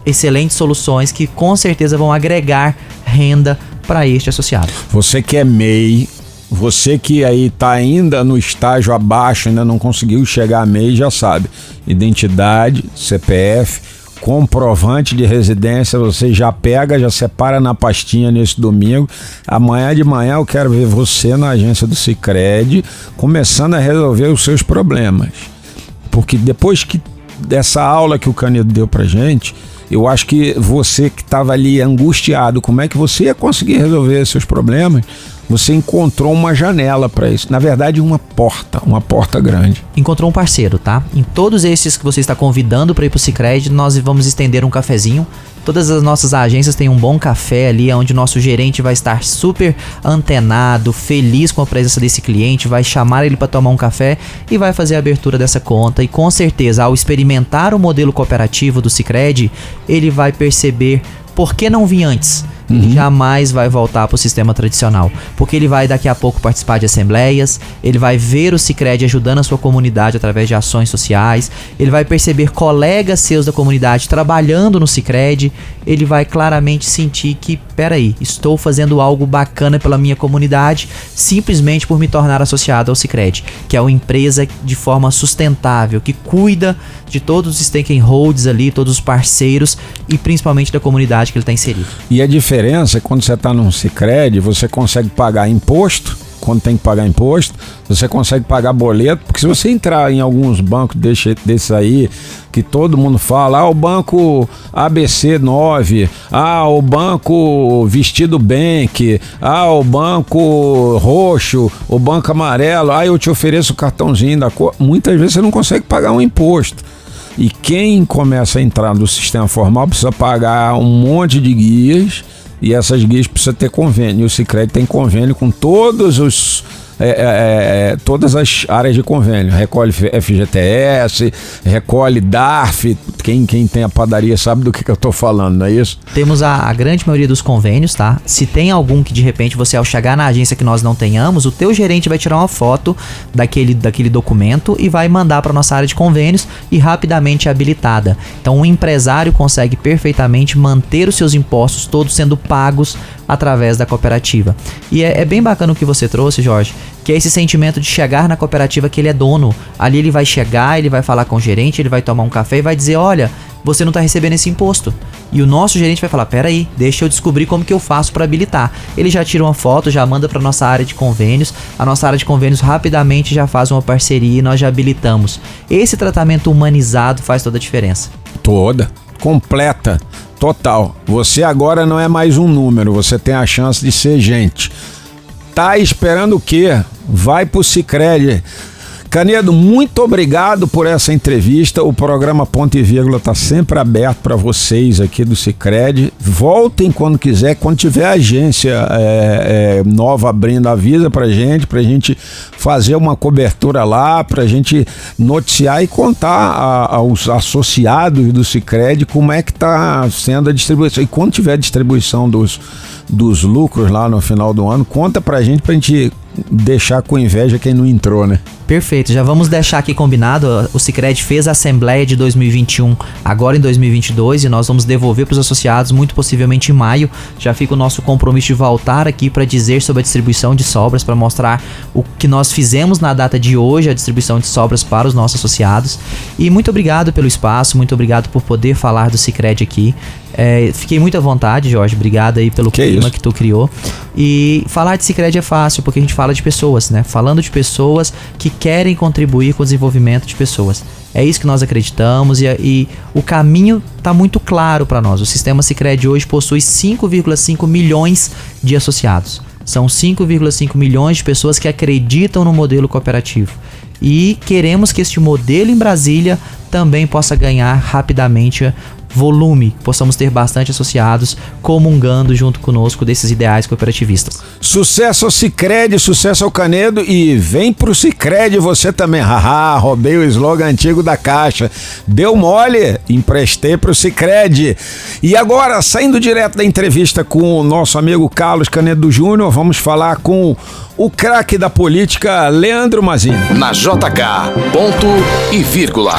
excelentes soluções que com certeza vão agregar renda para este associado. Você que é MEI, você que aí tá ainda no estágio abaixo, ainda não conseguiu chegar a MEI, já sabe. Identidade, CPF, comprovante de residência, você já pega, já separa na pastinha nesse domingo. Amanhã de manhã eu quero ver você na agência do Sicredi começando a resolver os seus problemas. Porque depois que dessa aula que o Canedo deu pra gente, eu acho que você que estava ali angustiado, como é que você ia conseguir resolver seus problemas? Você encontrou uma janela para isso. Na verdade, uma porta, uma porta grande. encontrou um parceiro, tá? Em todos esses que você está convidando para ir pro Sicredi, nós vamos estender um cafezinho. Todas as nossas agências têm um bom café ali, onde o nosso gerente vai estar super antenado, feliz com a presença desse cliente, vai chamar ele para tomar um café e vai fazer a abertura dessa conta. E com certeza, ao experimentar o modelo cooperativo do Sicredi, ele vai perceber por que não vir antes. Ele jamais vai voltar para o sistema tradicional, porque ele vai daqui a pouco participar de assembleias, ele vai ver o Sicredi ajudando a sua comunidade através de ações sociais, ele vai perceber colegas seus da comunidade trabalhando no Sicredi, ele vai claramente sentir que, peraí, estou fazendo algo bacana pela minha comunidade simplesmente por me tornar associado ao Sicredi, que é uma empresa de forma sustentável, que cuida de todos os stakeholders ali, todos os parceiros e principalmente da comunidade que ele está inserido. E a diferença é quando você está num Sicredi, você consegue pagar imposto, quando tem que pagar imposto, você consegue pagar boleto, porque se você entrar em alguns bancos desse aí, que todo mundo fala, ah, o banco ABC 9, ah, o banco Vestido Bank, ah, o banco roxo, o banco amarelo, ah, eu te ofereço o cartãozinho da cor. Muitas vezes você não consegue pagar um imposto. E quem começa a entrar no sistema formal precisa pagar um monte de guias e essas guias precisam ter convênio. E o Sicredi tem convênio com todos os é, é, é, todas as áreas de convênio. Recolhe FGTS, recolhe DARF. Quem, quem tem a padaria sabe do que, que eu tô falando, não é isso? Temos a, a grande maioria dos convênios, tá? Se tem algum que de repente você ao chegar na agência que nós não tenhamos, o teu gerente vai tirar uma foto daquele, daquele documento e vai mandar para nossa área de convênios e rapidamente é habilitada. Então o empresário consegue perfeitamente manter os seus impostos todos sendo pagos através da cooperativa. E é, é bem bacana o que você trouxe, Jorge, que é esse sentimento de chegar na cooperativa que ele é dono. Ali ele vai chegar, ele vai falar com o gerente, ele vai tomar um café e vai dizer, olha, você não está recebendo esse imposto. E o nosso gerente vai falar: peraí, deixa eu descobrir como que eu faço para habilitar. Ele já tira uma foto, já manda para nossa área de convênios. A nossa área de convênios rapidamente já faz uma parceria e nós já habilitamos. Esse tratamento humanizado faz toda a diferença. Toda, completa, total. Você agora não é mais um número, você tem a chance de ser gente. Tá esperando o quê? Vai pro Sicredi. Canedo, muito obrigado por essa entrevista. O programa Ponto e Vírgula está sempre aberto para vocês aqui do Cicred. Voltem quando quiser, quando tiver agência é, é, nova abrindo, avisa para gente, para gente fazer uma cobertura lá, para gente noticiar e contar a, aos associados do Cicred como é que está sendo a distribuição. E quando tiver distribuição dos, dos lucros lá no final do ano, conta para gente, para gente deixar com inveja quem não entrou, né? Perfeito, já vamos deixar aqui combinado. O Cicred fez a assembleia de 2021 agora em 2022 e nós vamos devolver para os associados muito possivelmente em maio. Já fica o nosso compromisso de voltar aqui para dizer sobre a distribuição de sobras, para mostrar o que nós fizemos na data de hoje, a distribuição de sobras para os nossos associados. E muito obrigado pelo espaço, muito obrigado por poder falar do Cicred aqui. É, fiquei muito à vontade, Jorge. Obrigado aí pelo Que clima isso. que tu criou. E falar de Cicred é fácil, porque a gente fala de pessoas, né? Falando de pessoas que querem contribuir com o desenvolvimento de pessoas. É isso que nós acreditamos e, e o caminho está muito claro para nós. O sistema Cicred hoje possui 5,5 milhões de associados. São 5,5 milhões de pessoas que acreditam no modelo cooperativo. E queremos que este modelo em Brasília também possa ganhar rapidamente volume, possamos ter bastante associados comungando junto conosco desses ideais cooperativistas. Sucesso ao Cicred, sucesso ao Canedo e vem pro Cicred você também. Haha, roubei o slogan antigo da Caixa. Deu mole, emprestei pro Cicred. E agora, saindo direto da entrevista com o nosso amigo Carlos Canedo Júnior, vamos falar com o craque da política, Leandro Mazini. Na JK, ponto e vírgula.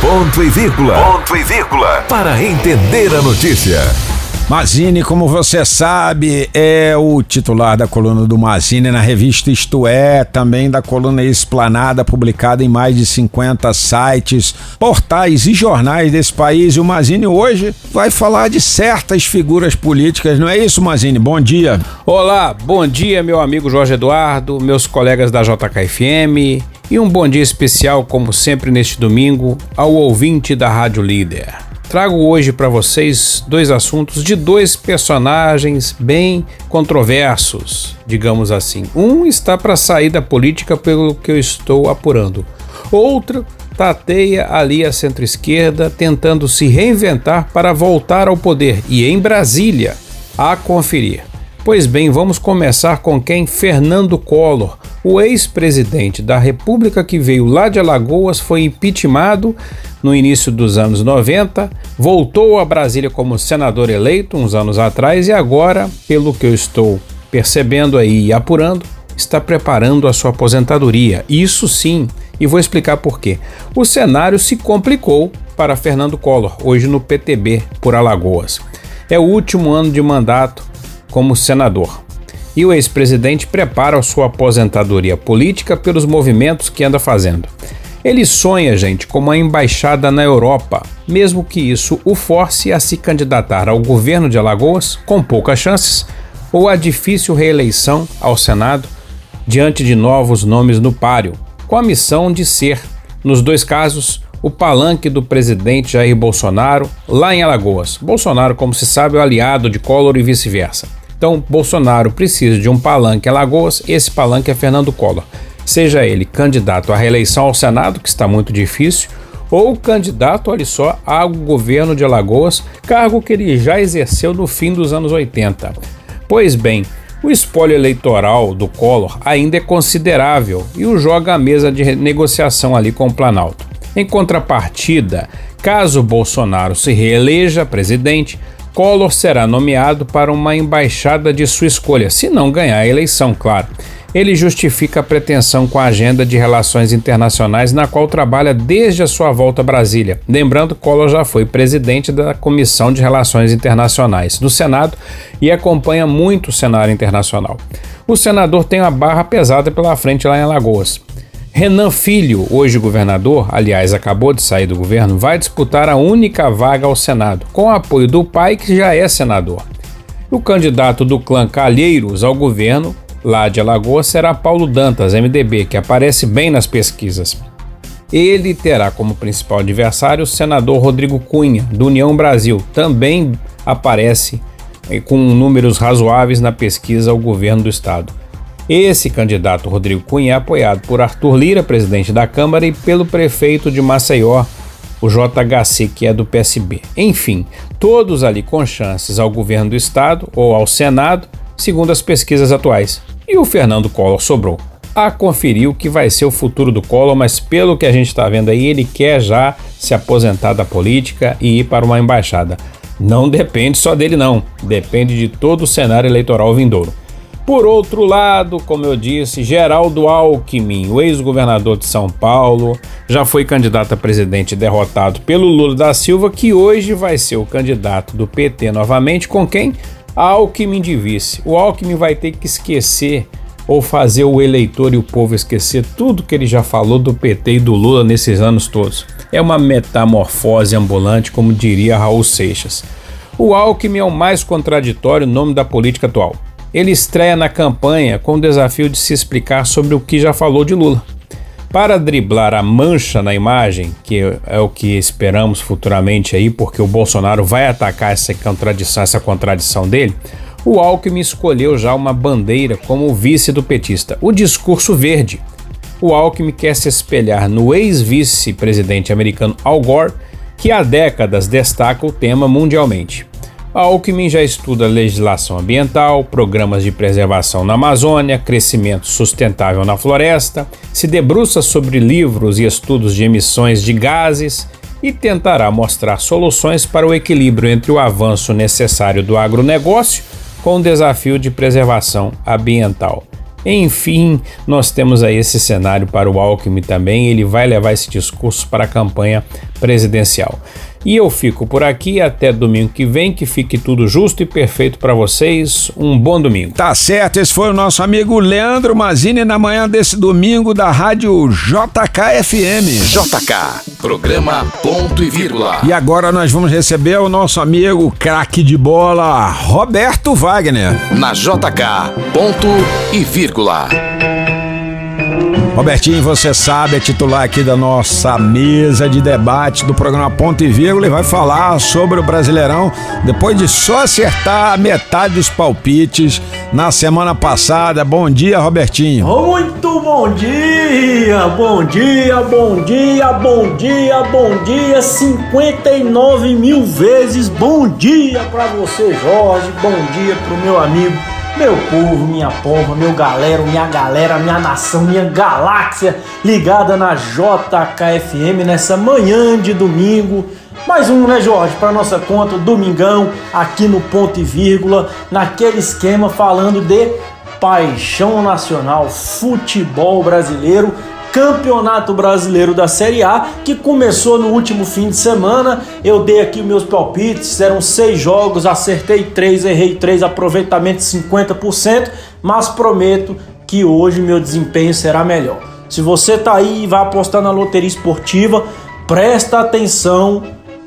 Ponto e vírgula. Ponto e vírgula. Para entender a notícia. Mazini, como você sabe, é o titular da coluna do Mazini na revista Isto É, também da coluna Esplanada, publicada em mais de 50 sites, portais e jornais desse país. E o Mazini hoje vai falar de certas figuras políticas, não é isso, Mazini? Bom dia. Olá, bom dia, meu amigo Jorge Eduardo, meus colegas da JKFM e um bom dia especial, como sempre neste domingo, ao ouvinte da Rádio Líder. Trago hoje para vocês dois assuntos de dois personagens bem controversos, digamos assim. Um está para sair da política pelo que eu estou apurando. Outro tateia ali a centro-esquerda tentando se reinventar para voltar ao poder e em Brasília a conferir. Pois bem, vamos começar com quem? Fernando Collor, o ex-presidente da República que veio lá de Alagoas, foi impeachmentado no início dos anos 90, voltou a Brasília como senador eleito uns anos atrás e agora, pelo que eu estou percebendo aí e apurando, está preparando a sua aposentadoria. Isso sim, e vou explicar por quê. O cenário se complicou para Fernando Collor, hoje no PTB, por Alagoas. É o último ano de mandato como senador. E o ex-presidente prepara sua aposentadoria política pelos movimentos que anda fazendo. Ele sonha, gente, com uma embaixada na Europa, mesmo que isso o force a se candidatar ao governo de Alagoas, com poucas chances, ou a difícil reeleição ao Senado, diante de novos nomes no páreo, com a missão de ser, nos dois casos, o palanque do presidente Jair Bolsonaro lá em Alagoas. Bolsonaro, como se sabe, é o aliado de Collor e vice-versa. Então, Bolsonaro precisa de um palanque em Alagoas, esse palanque é Fernando Collor. Seja ele candidato à reeleição ao Senado, que está muito difícil, ou candidato, olha só, ao governo de Alagoas, cargo que ele já exerceu no fim dos anos 80. Pois bem, o espólio eleitoral do Collor ainda é considerável e o joga à mesa de negociação ali com o Planalto. Em contrapartida, caso Bolsonaro se reeleja presidente, Collor será nomeado para uma embaixada de sua escolha, se não ganhar a eleição, claro. Ele justifica a pretensão com a agenda de relações internacionais na qual trabalha desde a sua volta a Brasília. Lembrando, Collor já foi presidente da Comissão de Relações Internacionais do Senado e acompanha muito o cenário internacional. O senador tem uma barra pesada pela frente lá em Alagoas. Renan Filho, hoje governador, aliás, acabou de sair do governo, vai disputar a única vaga ao Senado, com o apoio do pai, que já é senador. O candidato do clã Calheiros ao governo, lá de Alagoas, será Paulo Dantas, MDB, que aparece bem nas pesquisas. Ele terá como principal adversário o senador Rodrigo Cunha, do União Brasil, também aparece eh, com números razoáveis na pesquisa ao governo do estado. Esse candidato, Rodrigo Cunha, é apoiado por Arthur Lira, presidente da Câmara, e pelo prefeito de Maceió, o JHC, que é do PSB. Enfim, todos ali com chances ao governo do estado ou ao Senado, segundo as pesquisas atuais. E o Fernando Collor sobrou. A conferir o que vai ser o futuro do Collor, mas pelo que a gente está vendo aí, ele quer já se aposentar da política e ir para uma embaixada. Não depende só dele, não. Depende de todo o cenário eleitoral vindouro. Por outro lado, como eu disse, Geraldo Alckmin, o ex-governador de São Paulo, já foi candidato a presidente derrotado pelo Lula da Silva, que hoje vai ser o candidato do PT novamente, com quem? Alckmin de vice. O Alckmin vai ter que esquecer ou fazer o eleitor e o povo esquecer tudo que ele já falou do PT e do Lula nesses anos todos. É uma metamorfose ambulante, como diria Raul Seixas. O Alckmin é o mais contraditório nome da política atual. Ele estreia na campanha com o desafio de se explicar sobre o que já falou de Lula. Para driblar a mancha na imagem, que é o que esperamos futuramente aí, porque o Bolsonaro vai atacar essa contradição, essa contradição dele, o Alckmin escolheu já uma bandeira como vice do petista, o discurso verde. O Alckmin quer se espelhar no ex-vice-presidente americano Al Gore, que há décadas destaca o tema mundialmente. Alckmin já estuda legislação ambiental, programas de preservação na Amazônia, crescimento sustentável na floresta, se debruça sobre livros e estudos de emissões de gases e tentará mostrar soluções para o equilíbrio entre o avanço necessário do agronegócio com o desafio de preservação ambiental. Enfim, nós temos aí esse cenário para o Alckmin também, ele vai levar esse discurso para a campanha presidencial. E eu fico por aqui até domingo que vem, que fique tudo justo e perfeito para vocês. Um bom domingo. Tá certo, esse foi o nosso amigo Leandro Mazini na manhã desse domingo da rádio JKFM. JK, programa ponto e vírgula. E agora nós vamos receber o nosso amigo craque de bola, Roberto Wagner. Na JK, ponto e vírgula. Robertinho, você sabe, é titular aqui da nossa mesa de debate do programa Ponto e Vírgula e vai falar sobre o Brasileirão depois de só acertar a metade dos palpites na semana passada. Bom dia, Robertinho. Muito bom dia, bom dia, bom dia, bom dia, bom dia, 59 mil vezes bom dia pra você, Jorge, bom dia pro meu amigo meu povo, minha pova, meu galera, minha galera, minha nação, minha galáxia ligada na JKFM nessa manhã de domingo. Mais um, né, Jorge, para nossa conta, domingão, aqui no ponto e vírgula, naquele esquema falando de paixão nacional, futebol brasileiro Campeonato Brasileiro da Série A, que começou no último fim de semana. Eu dei aqui meus palpites, eram seis jogos, acertei três, errei três, aproveitamento 50%, mas prometo que hoje meu desempenho será melhor. Se você tá aí e vai apostar na loteria esportiva, presta atenção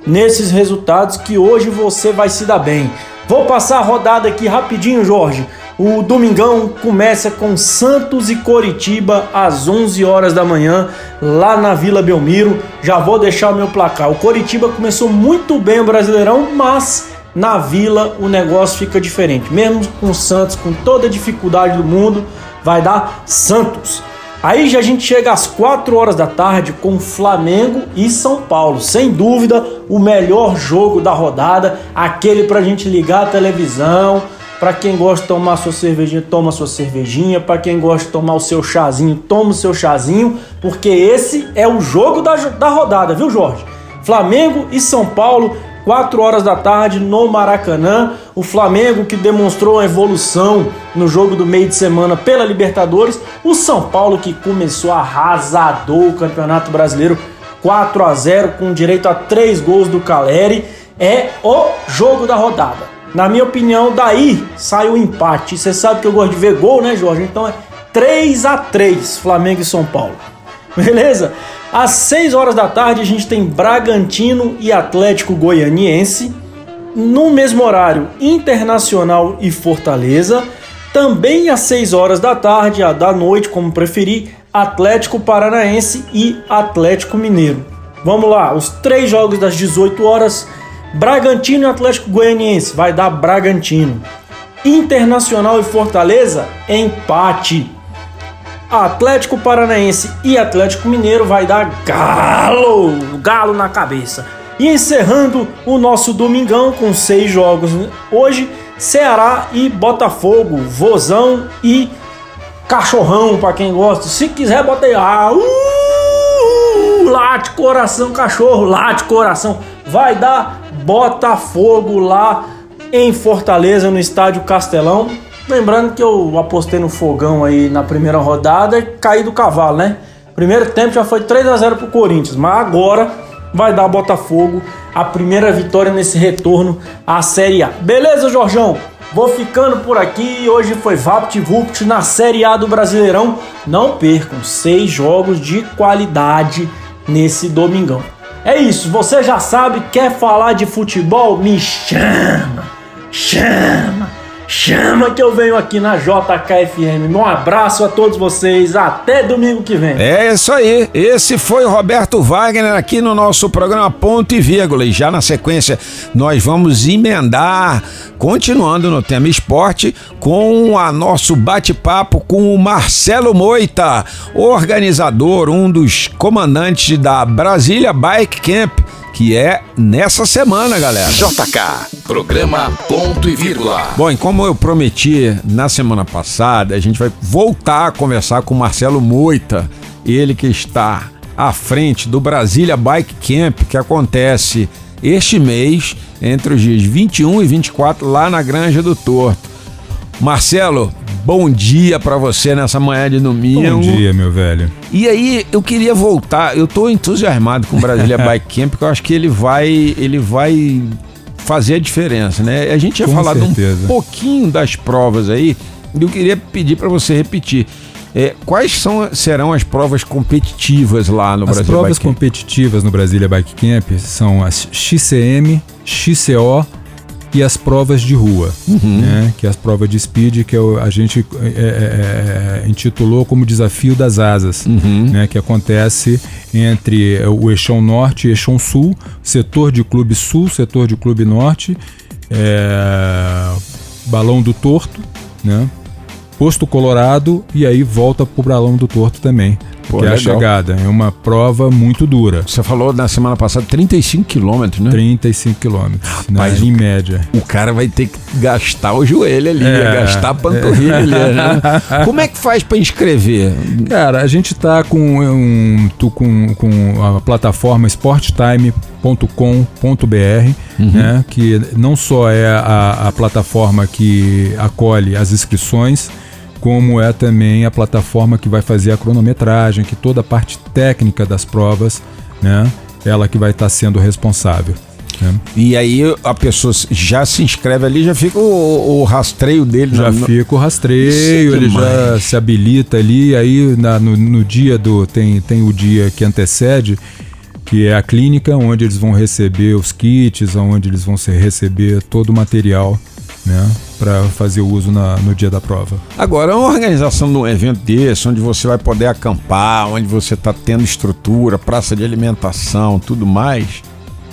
nesses resultados que hoje você vai se dar bem. Vou passar a rodada aqui rapidinho, Jorge. O domingão começa com Santos e Coritiba às 11 horas da manhã, lá na Vila Belmiro. Já vou deixar o meu placar. O Coritiba começou muito bem o Brasileirão, mas na Vila o negócio fica diferente. Mesmo com o Santos, com toda a dificuldade do mundo, vai dar Santos. Aí já a gente chega às 4 horas da tarde com Flamengo e São Paulo. Sem dúvida, o melhor jogo da rodada, aquele pra gente ligar a televisão para quem gosta de tomar sua cervejinha, toma sua cervejinha. Para quem gosta de tomar o seu chazinho, toma o seu chazinho. Porque esse é o jogo da, da rodada, viu, Jorge? Flamengo e São Paulo, 4 horas da tarde no Maracanã. O Flamengo que demonstrou uma evolução no jogo do meio de semana pela Libertadores. O São Paulo que começou arrasador o Campeonato Brasileiro 4 a 0 com direito a 3 gols do Caleri. É o jogo da rodada. Na minha opinião, daí sai o empate. Você sabe que eu gosto de ver gol, né, Jorge? Então é 3 a 3 Flamengo e São Paulo. Beleza? Às 6 horas da tarde a gente tem Bragantino e Atlético Goianiense. No mesmo horário, Internacional e Fortaleza. Também às 6 horas da tarde, a da noite, como preferir, Atlético Paranaense e Atlético Mineiro. Vamos lá, os três jogos das 18 horas Bragantino e Atlético Goianiense vai dar Bragantino. Internacional e Fortaleza, empate. Atlético Paranaense e Atlético Mineiro vai dar galo, galo na cabeça. E encerrando o nosso domingão com seis jogos hoje, Ceará e Botafogo, Vozão e Cachorrão para quem gosta. Se quiser bota aí, ah, uh, late coração cachorro, late coração. Vai dar Botafogo lá em Fortaleza, no estádio Castelão. Lembrando que eu apostei no fogão aí na primeira rodada e caí do cavalo, né? Primeiro tempo já foi 3 a 0 pro Corinthians, mas agora vai dar Botafogo a primeira vitória nesse retorno à Série A. Beleza, Jorjão? Vou ficando por aqui. Hoje foi VaptVupt na Série A do Brasileirão. Não percam seis jogos de qualidade nesse domingão. É isso, você já sabe, quer falar de futebol? Me chama, chama. Chama que eu venho aqui na JKFM. Um abraço a todos vocês. Até domingo que vem. É isso aí. Esse foi o Roberto Wagner aqui no nosso programa Ponto e Vírgula. E já na sequência nós vamos emendar, continuando no tema esporte, com a nosso bate-papo com o Marcelo Moita, organizador, um dos comandantes da Brasília Bike Camp que é nessa semana, galera. JK, programa Ponto e Vírgula. Bom, e como eu prometi na semana passada, a gente vai voltar a conversar com o Marcelo Moita, ele que está à frente do Brasília Bike Camp, que acontece este mês, entre os dias 21 e 24, lá na Granja do Torto. Marcelo, bom dia para você nessa manhã de domingo. Bom dia, meu velho. E aí, eu queria voltar, eu tô entusiasmado com o Brasília Bike Camp, porque eu acho que ele vai, ele vai fazer a diferença, né? A gente tinha Com falado certeza. um pouquinho das provas aí, e eu queria pedir para você repetir. É, quais são, serão as provas competitivas lá no As Brasília provas Bike Camp? competitivas no Brasília Bike Camp são as XCM, XCO e as provas de rua, Uhum. né? Que é as provas de speed que é a gente é, é, é, intitulou como Desafio das Asas, Uhum. né? Que acontece entre é, o Eixão Norte e Eixão Sul, setor de clube Sul, setor de clube Norte, é, Balão do Torto, né? Posto Colorado e aí volta pro Balão do Torto também. Pô, que é a chegada. É uma prova muito dura. Você falou na semana passada 35 quilômetros, né? 35 quilômetros, né, Rapaz, em média. O cara vai ter que gastar o joelho ali, É. gastar a panturrilha ali, né? Como é que faz para inscrever? Cara, a gente tá com, um, tu- com, com a plataforma sporttime.com.br, né, que não só é a, a plataforma que acolhe as inscrições, como é também a plataforma que vai fazer a cronometragem, que toda a parte técnica das provas, né, ela que vai estar sendo responsável. né. E aí a pessoa já se inscreve ali, já fica o, o rastreio dele. Já no- fica o rastreio, é ele já se habilita ali, aí na- no, no dia do. Tem, tem o dia que antecede, que é a clínica, onde eles vão receber os kits, onde eles vão receber todo o material, né? Para fazer uso na- no dia da prova. Agora, uma organização de um evento desse, onde você vai poder acampar, onde você está tendo estrutura, praça de alimentação, tudo mais,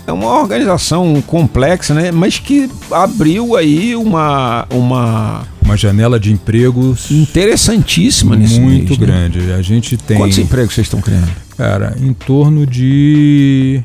é uma organização complexa, né? Mas que abriu aí uma, uma Uma janela de empregos interessantíssima nesse muito mês, né? grande. A gente tem, Quantos empregos vocês estão criando? cara, em torno de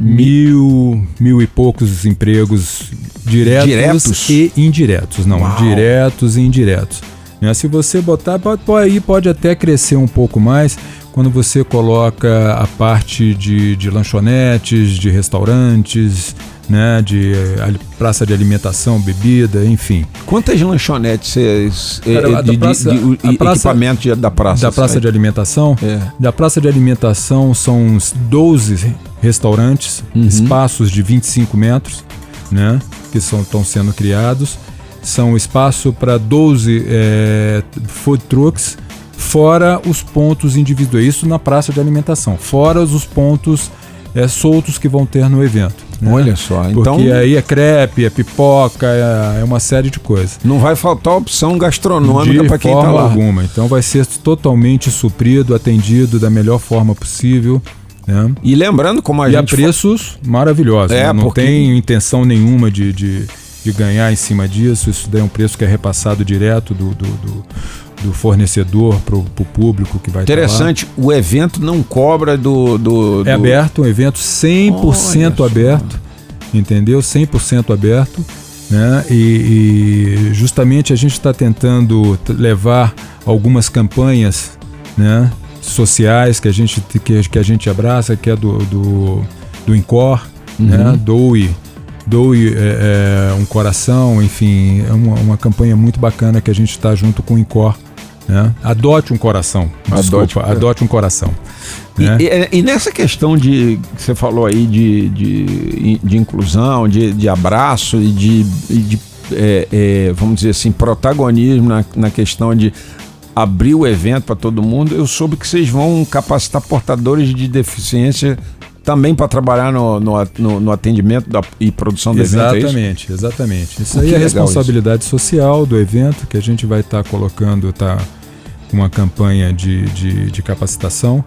mil, mil e poucos empregos diretos, Diretos? e indiretos. Não, Uau. diretos e indiretos. Né, Se você botar, pode, aí pode até crescer um pouco mais quando você coloca a parte de, de lanchonetes, de restaurantes, né, de eh, praça de alimentação, bebida, enfim. Quantas lanchonetes vocês. eh, Cara, de, praça- de- de- praça- equipamento de- da praça? da praça de alimentação, É. da praça de alimentação são uns 12 restaurantes, Uhum. espaços de 25 metros, né, que são estão sendo criados. São espaço para 12 é, food trucks, fora os pontos individuais. Isso na praça de alimentação, fora os pontos é, soltos que vão ter no evento. Olha só, Porque então aí é crepe, é pipoca, é, é uma série de coisas. não vai faltar opção gastronômica para quem tá forma lá. alguma. Então vai ser totalmente suprido, atendido da melhor forma possível. Né? E lembrando, como a e a gente. fa- preços maravilhosos. É, né? Não porque- tem intenção nenhuma de, de, de ganhar em cima disso. Isso daí é um preço que é repassado direto do, do, do, do fornecedor para o público que vai lá. Interessante, o evento não cobra do. do, É do- aberto, um evento 100% Olha só. aberto, entendeu? 100% aberto, né? E, e justamente a gente está tentando levar algumas campanhas, né? Sociais que a gente que, que a gente abraça, que é do do, do Incor, né? Doe doe é, é, um coração, enfim, é uma, uma campanha muito bacana que a gente está junto com o Incor. Né? Adote um coração. Desculpa, Adote- adote, um coração. E, né? e- e nessa questão de que você falou aí de, de, de inclusão, de, de abraço e de, e de, é, é, vamos dizer assim, protagonismo na, na questão de abrir o evento para todo mundo, eu soube que vocês vão capacitar portadores de deficiência também para trabalhar no, no, no- atendimento da- e produção do evento, é isso? Exatamente, exatamente. Isso aí que é a responsabilidade social do evento que a gente vai estar colocando, tá uma campanha de, de, de capacitação,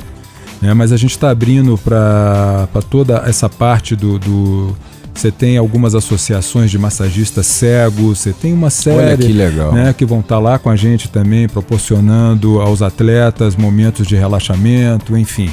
né? mas a gente está abrindo para toda essa parte do. do você tem algumas associações de massagistas cegos, você tem uma série Olha que legal. né, que vão estar lá com a gente também, proporcionando aos atletas momentos de relaxamento, enfim.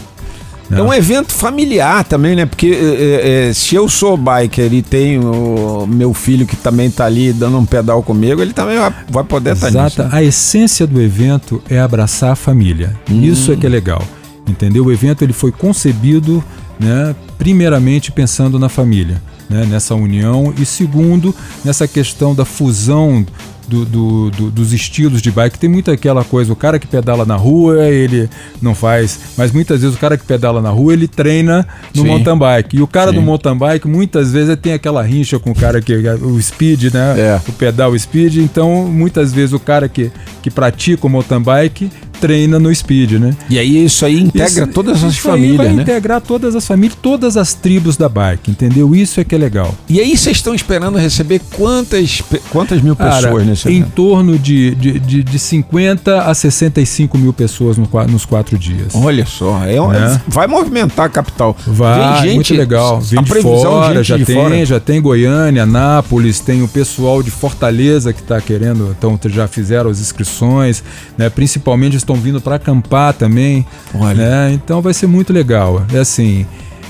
É um evento familiar também, né? Porque é, é, se eu sou biker e tenho meu filho que também tá ali dando um pedal comigo, ele também vai, vai poder estar nisso. Exata. né? A essência do evento é abraçar a família. Hum. Isso é que é legal. Entendeu? O evento ele foi concebido, né, primeiramente pensando na família, né, nessa união e segundo nessa questão da fusão do- do- do- dos estilos de bike. Tem muito aquela coisa, o cara que pedala na rua, ele não faz, mas muitas vezes o cara que pedala na rua, ele treina no Sim. mountain bike. E o cara Sim. do mountain bike, muitas vezes, tem aquela rincha com o cara que o speed, né? É. O pedal speed. Então, muitas vezes o cara que, que pratica o mountain bike treina no speed, né? E aí isso aí integra Isso- todas as famílias, vai né? integrar todas as famílias, todas as tribos da bike, entendeu? Isso é que é legal. E aí vocês estão esperando receber quantas, quantas mil Cara, pessoas nesse em evento? torno de, de, de, de 50 a 65 mil pessoas no nos quatro dias. Olha só, é um- Né? vai movimentar a capital. Vai, Vem gente, muito legal. Vem a de previsão fora, gente já de tem, fora. já tem Goiânia, Nápoles, tem o pessoal de Fortaleza que está querendo, então já fizeram as inscrições, né? Principalmente estão vindo para acampar também, Olha. né? Então vai ser muito legal. É assim,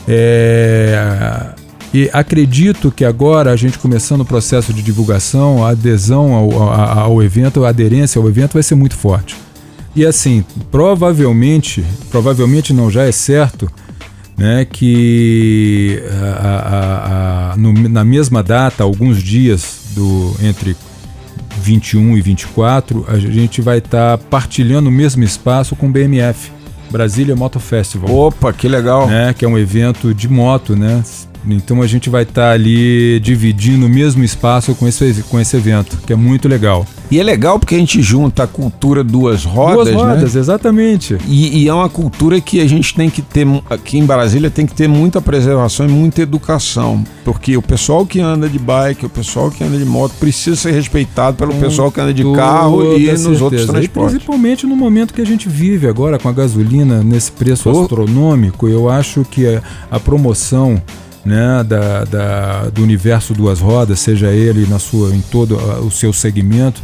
é, e acredito que agora a gente começando o processo de divulgação, a adesão ao, a- ao evento, a aderência ao evento vai ser muito forte. E assim, provavelmente, provavelmente não já é certo, né, que a- a- a- no- na mesma data, alguns dias do entre 21 e 24, a gente vai estar partilhando o mesmo espaço com o BMF, Brasília Moto Festival Opa, que legal. né, que é um evento de moto, né? Então a gente vai estar ali dividindo o mesmo espaço com esse, com esse evento, que é muito legal. E é legal porque a gente junta a cultura duas rodas, Duas né? rodas, exatamente. E, e é uma cultura que a gente tem que ter, aqui em Brasília, tem que ter muita preservação e muita educação. Porque o pessoal que anda de bike, o pessoal que anda de moto, precisa ser respeitado pelo pessoal que anda de carro e nos outros certeza. E transportes. principalmente no momento que a gente vive agora com a gasolina nesse preço Oh. astronômico, eu acho que a, a promoção né, da, da- do universo duas rodas, seja ele na sua, em todo ah, o seu segmento,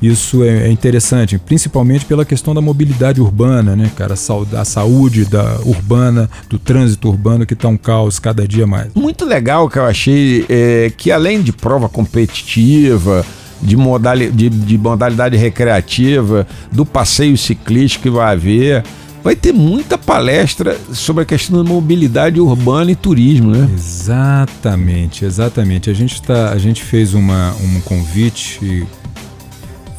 isso é, é interessante, principalmente pela questão da mobilidade urbana, né, cara? A, saúde da urbana, do trânsito urbano que está um caos cada dia mais. Muito legal que eu achei é, que além de prova competitiva, de, modali de, de modalidade recreativa, do passeio ciclístico que vai haver, vai ter muita palestra sobre a questão da mobilidade urbana e turismo, né? Exatamente, exatamente. A gente, tá, a gente fez uma, um convite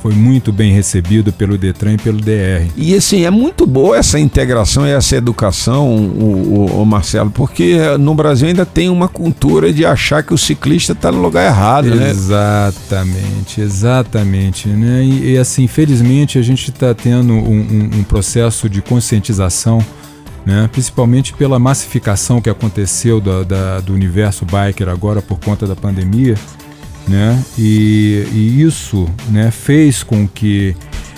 foi muito bem recebido pelo Detran e pelo DR. E assim, é muito boa essa integração e essa educação, o, o- o Marcelo, porque no Brasil ainda tem uma cultura de achar que o ciclista está no lugar errado, né? Exatamente, exatamente. Né? E, e, assim, felizmente a gente está tendo um, um- um processo de conscientização, né? principalmente pela massificação que aconteceu da- da- do universo biker agora por conta da pandemia. Né? E, e isso né, fez com que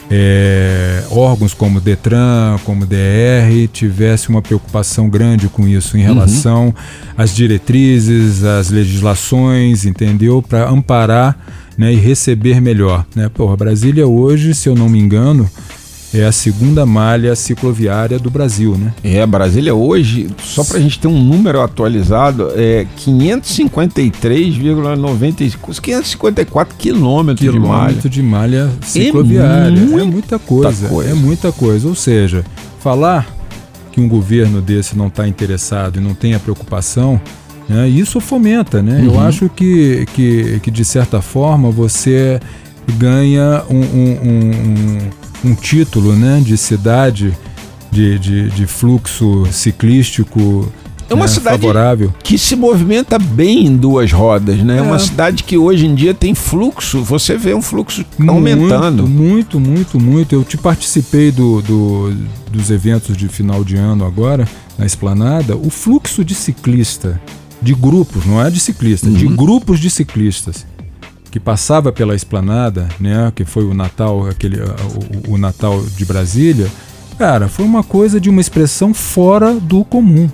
é, órgãos como o Detran, como o DR, tivesse uma preocupação grande com isso em relação às diretrizes, às legislações, entendeu? Para amparar né, e receber melhor. Né? Porra, Brasília hoje, se eu não me engano, é a segunda malha cicloviária do Brasil, né? É, Brasília hoje, só pra gente ter um número atualizado, é 553,90, 554 quilômetros de malha. Quilômetro de malha cicloviária. É, muita muita coisa, coisa. É muita coisa. Ou seja, falar que um governo desse não está interessado e não tem a preocupação Né? Isso fomenta, né? Eu acho que, que, que, de certa forma, você ganha um, um, um, um título né? de cidade de, de, de fluxo ciclístico É uma né, cidade favorável. que se movimenta bem em duas rodas, né? É uma cidade que hoje em dia tem fluxo, você vê um fluxo aumentando. Muito, muito, muito, muito. Eu te participei do, do- dos eventos de final de ano agora, na Esplanada. O fluxo de ciclista, de grupos, não é de ciclista, de Uhum. grupos de ciclistas, que passava pela Esplanada, né, que foi o Natal, aquele, o, o Natal de Brasília, cara, foi uma coisa de uma expressão fora do comum.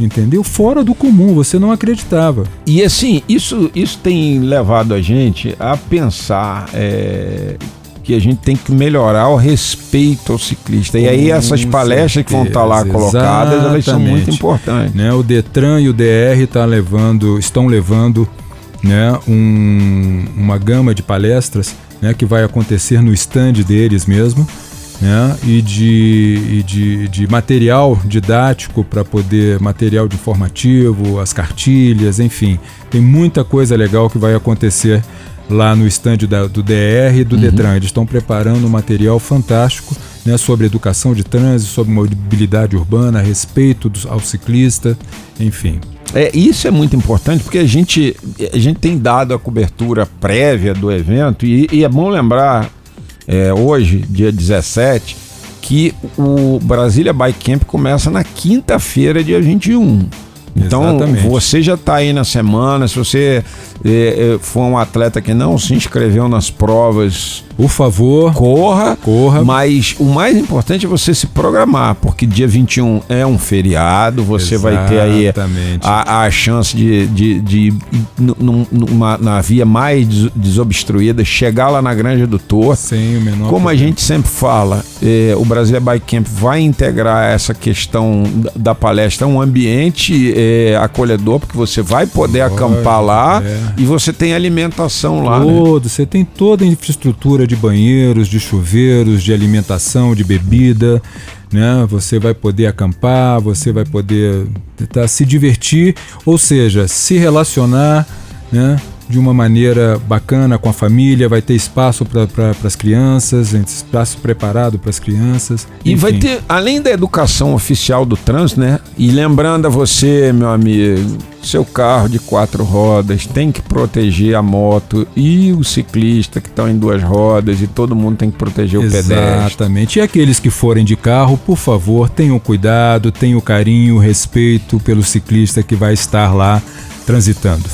Entendeu? Fora do comum, você não acreditava. E assim, isso, isso tem levado a gente a pensar é, que a gente tem que melhorar o respeito ao ciclista. E aí essas palestras que vão estar lá certeza, colocadas, elas são muito importantes. né? O Detran e o DR tá levando, estão levando né, um- uma gama de palestras né, que vai acontecer no stand deles mesmo. Né, e de, e de, de material didático para poder, material de informativo, as cartilhas, enfim. Tem muita coisa legal que vai acontecer lá no stand da- do DR e do Detran. Eles estão preparando um material fantástico né, sobre educação de trânsito, sobre mobilidade urbana, respeito dos- ao ciclista, enfim. É, isso é muito importante porque a gente, a gente tem dado a cobertura prévia do evento e, e é bom lembrar é, hoje, dia 17, que o Brasília Bike Camp começa na quinta-feira, dia 21. Então, Exatamente. você já está aí na semana, se você é, é, for um atleta que não se inscreveu nas provas, Por favor, corra, corra. mas o mais importante é você se programar, porque dia 21 é um feriado, você vai ter aí Exatamente. a, a chance de, de, de ir num- numa, na via mais des- desobstruída, chegar lá na Granja do Tor. Sem o menor Como a gente sempre fala, eh, o Brasília Bike Camp vai integrar essa questão da- da palestra, um ambiente eh, acolhedor, porque você vai poder acampar lá é. e você tem alimentação lá. né? Todo, você tem toda a infraestrutura de banheiros, de chuveiros, de alimentação, de bebida, né? Você vai poder acampar, você vai poder tentar se divertir, ou seja, se relacionar, né? De uma maneira bacana com a família, vai ter espaço para pra, as crianças, espaço preparado para as crianças. E vai enfim. ter, além da educação oficial do trânsito, né? E lembrando a você, meu amigo, seu carro de quatro rodas tem que proteger a moto e o ciclista que estão em duas rodas e todo mundo tem que proteger o pedestre. Exatamente. E aqueles que forem de carro, por favor, tenham cuidado, tenham carinho, respeito pelo ciclista que vai estar lá transitando.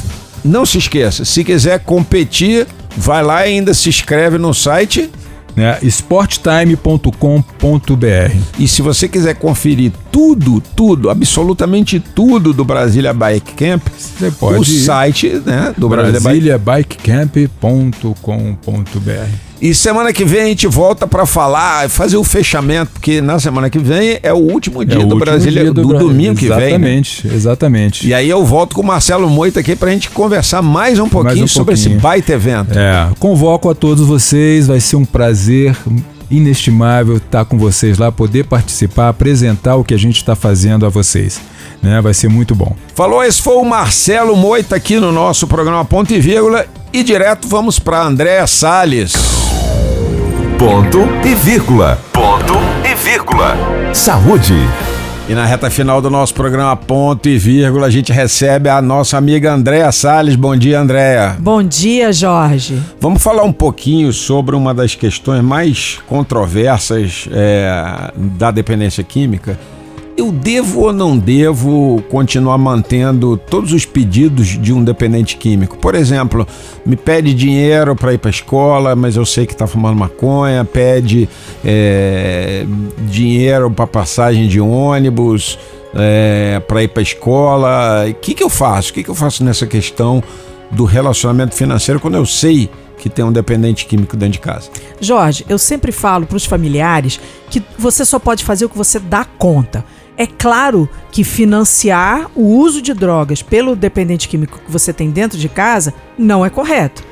Não se esqueça, se quiser competir, vai lá e ainda se inscreve no site. Né? sporttime.com.br E se você quiser conferir tudo, tudo, absolutamente tudo do Brasília Bike Camp, Você pode o ir. site né, do Brasília Bike brasiliabikecamp.com.br E semana que vem a gente volta pra falar, fazer o fechamento, porque na semana que vem é o último dia É o do Brasília, dia do, Bra- domingo que vem. né? Exatamente, exatamente. E aí eu volto com o Marcelo Moita aqui pra gente conversar mais um pouquinho um sobre esse pouquinho. baita evento. É, convoco a todos vocês, vai ser um prazer inestimável estar com vocês lá, poder participar, apresentar o que a gente está fazendo a vocês. Né? Vai ser muito bom. Falou, esse foi o Marcelo Moita aqui no nosso programa Ponto e Vírgula. E direto vamos pra Andréa Salles. Ponto e vírgula. Ponto e vírgula. Saúde. E na reta final do nosso programa Ponto e Vírgula, a gente recebe a nossa amiga Andréa Salles. Bom dia, Andréa. Bom dia, Jorge. Vamos falar um pouquinho sobre uma das questões mais controversas é, da dependência química. Eu devo ou não devo continuar mantendo todos os pedidos de um dependente químico? Por exemplo, me pede dinheiro para ir para a escola, mas eu sei que está fumando maconha, pede é, dinheiro para passagem de ônibus, é, para ir para a escola. O que, que eu faço? O que, que eu faço nessa questão do relacionamento financeiro quando eu sei que tem um dependente químico dentro de casa? Jorge, eu sempre falo para os familiares que você só pode fazer o que você dá conta. É claro que financiar o uso de drogas pelo dependente químico que você tem dentro de casa não é correto.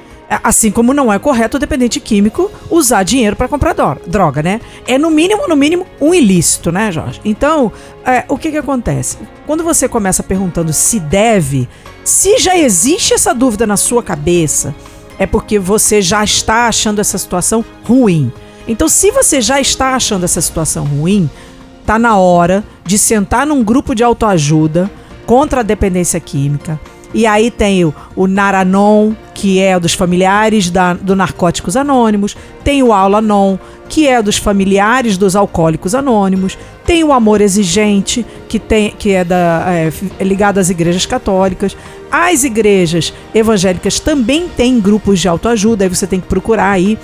Assim como não é correto o dependente químico usar dinheiro para comprar dro- droga, né? É no mínimo, no mínimo, um ilícito, né, Jorge? Então, é, o que que acontece? Quando você começa perguntando se deve, se já existe essa dúvida na sua cabeça, é porque você já está achando essa situação ruim. Então, se você já está achando essa situação ruim, tá na hora de sentar num grupo de autoajuda contra a dependência química. E aí tem o, o Naranon, que é dos familiares da, do Narcóticos Anônimos, tem o Aula-Non, que é dos familiares dos Alcoólicos Anônimos, tem o Amor Exigente, que, tem, que é, da, é, é ligado às igrejas católicas. As igrejas evangélicas também têm grupos de autoajuda, aí você tem que procurar aí.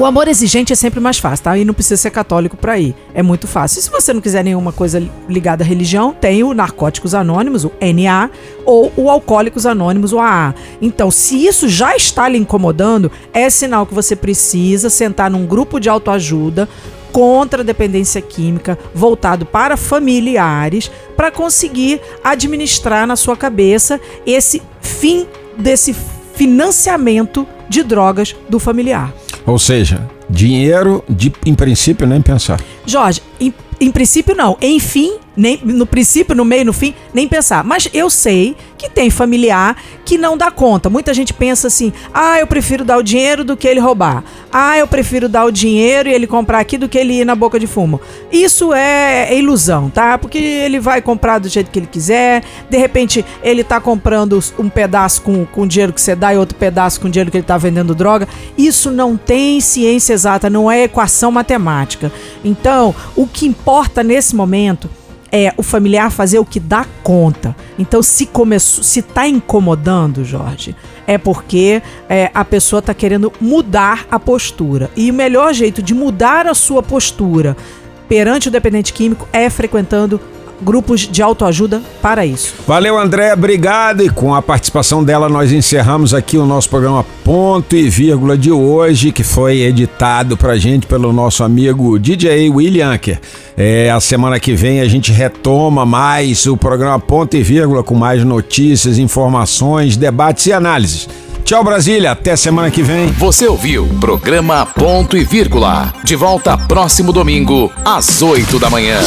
O amor exigente é sempre mais fácil, tá? E não precisa ser católico pra ir. É muito fácil. E se você não quiser nenhuma coisa ligada à religião, tem o Narcóticos Anônimos, o NA, ou o Alcoólicos Anônimos, o AA. Então, se isso já está lhe incomodando, é sinal que você precisa sentar num grupo de autoajuda contra a dependência química, voltado para familiares, para conseguir administrar na sua cabeça esse fim desse financiamento de drogas do familiar. Ou seja, dinheiro, de, em princípio, nem pensar. Jorge, em, em princípio não. Enfim, nem no princípio, no meio, no fim, nem pensar. Mas eu sei que tem familiar que não dá conta. Muita gente pensa assim: ah, eu prefiro dar o dinheiro do que ele roubar. Ah, eu prefiro dar o dinheiro e ele comprar aqui do que ele ir na boca de fumo. Isso é, é ilusão, tá? Porque ele vai comprar do jeito que ele quiser. De repente, ele tá comprando um pedaço com, com o dinheiro que você dá e outro pedaço com o dinheiro que ele tá vendendo droga. Isso não tem ciência exata, não é equação matemática. Então, o que importa nesse momento é o familiar fazer o que dá conta. Então, se começou, se tá incomodando, Jorge, é porque é, a pessoa tá querendo mudar a postura. E o melhor jeito de mudar a sua postura perante o dependente químico é frequentando grupos de autoajuda para isso. Valeu, André, obrigado. E com a participação dela, nós encerramos aqui o nosso programa Ponto e Vírgula de hoje, que foi editado pra gente pelo nosso amigo DJ William Anker. É, a semana que vem a gente retoma mais o programa Ponto e Vírgula com mais notícias, informações, debates e análises. Tchau, Brasília. Até semana que vem. Você ouviu programa Ponto e Vírgula. De volta próximo domingo, às 8 da manhã.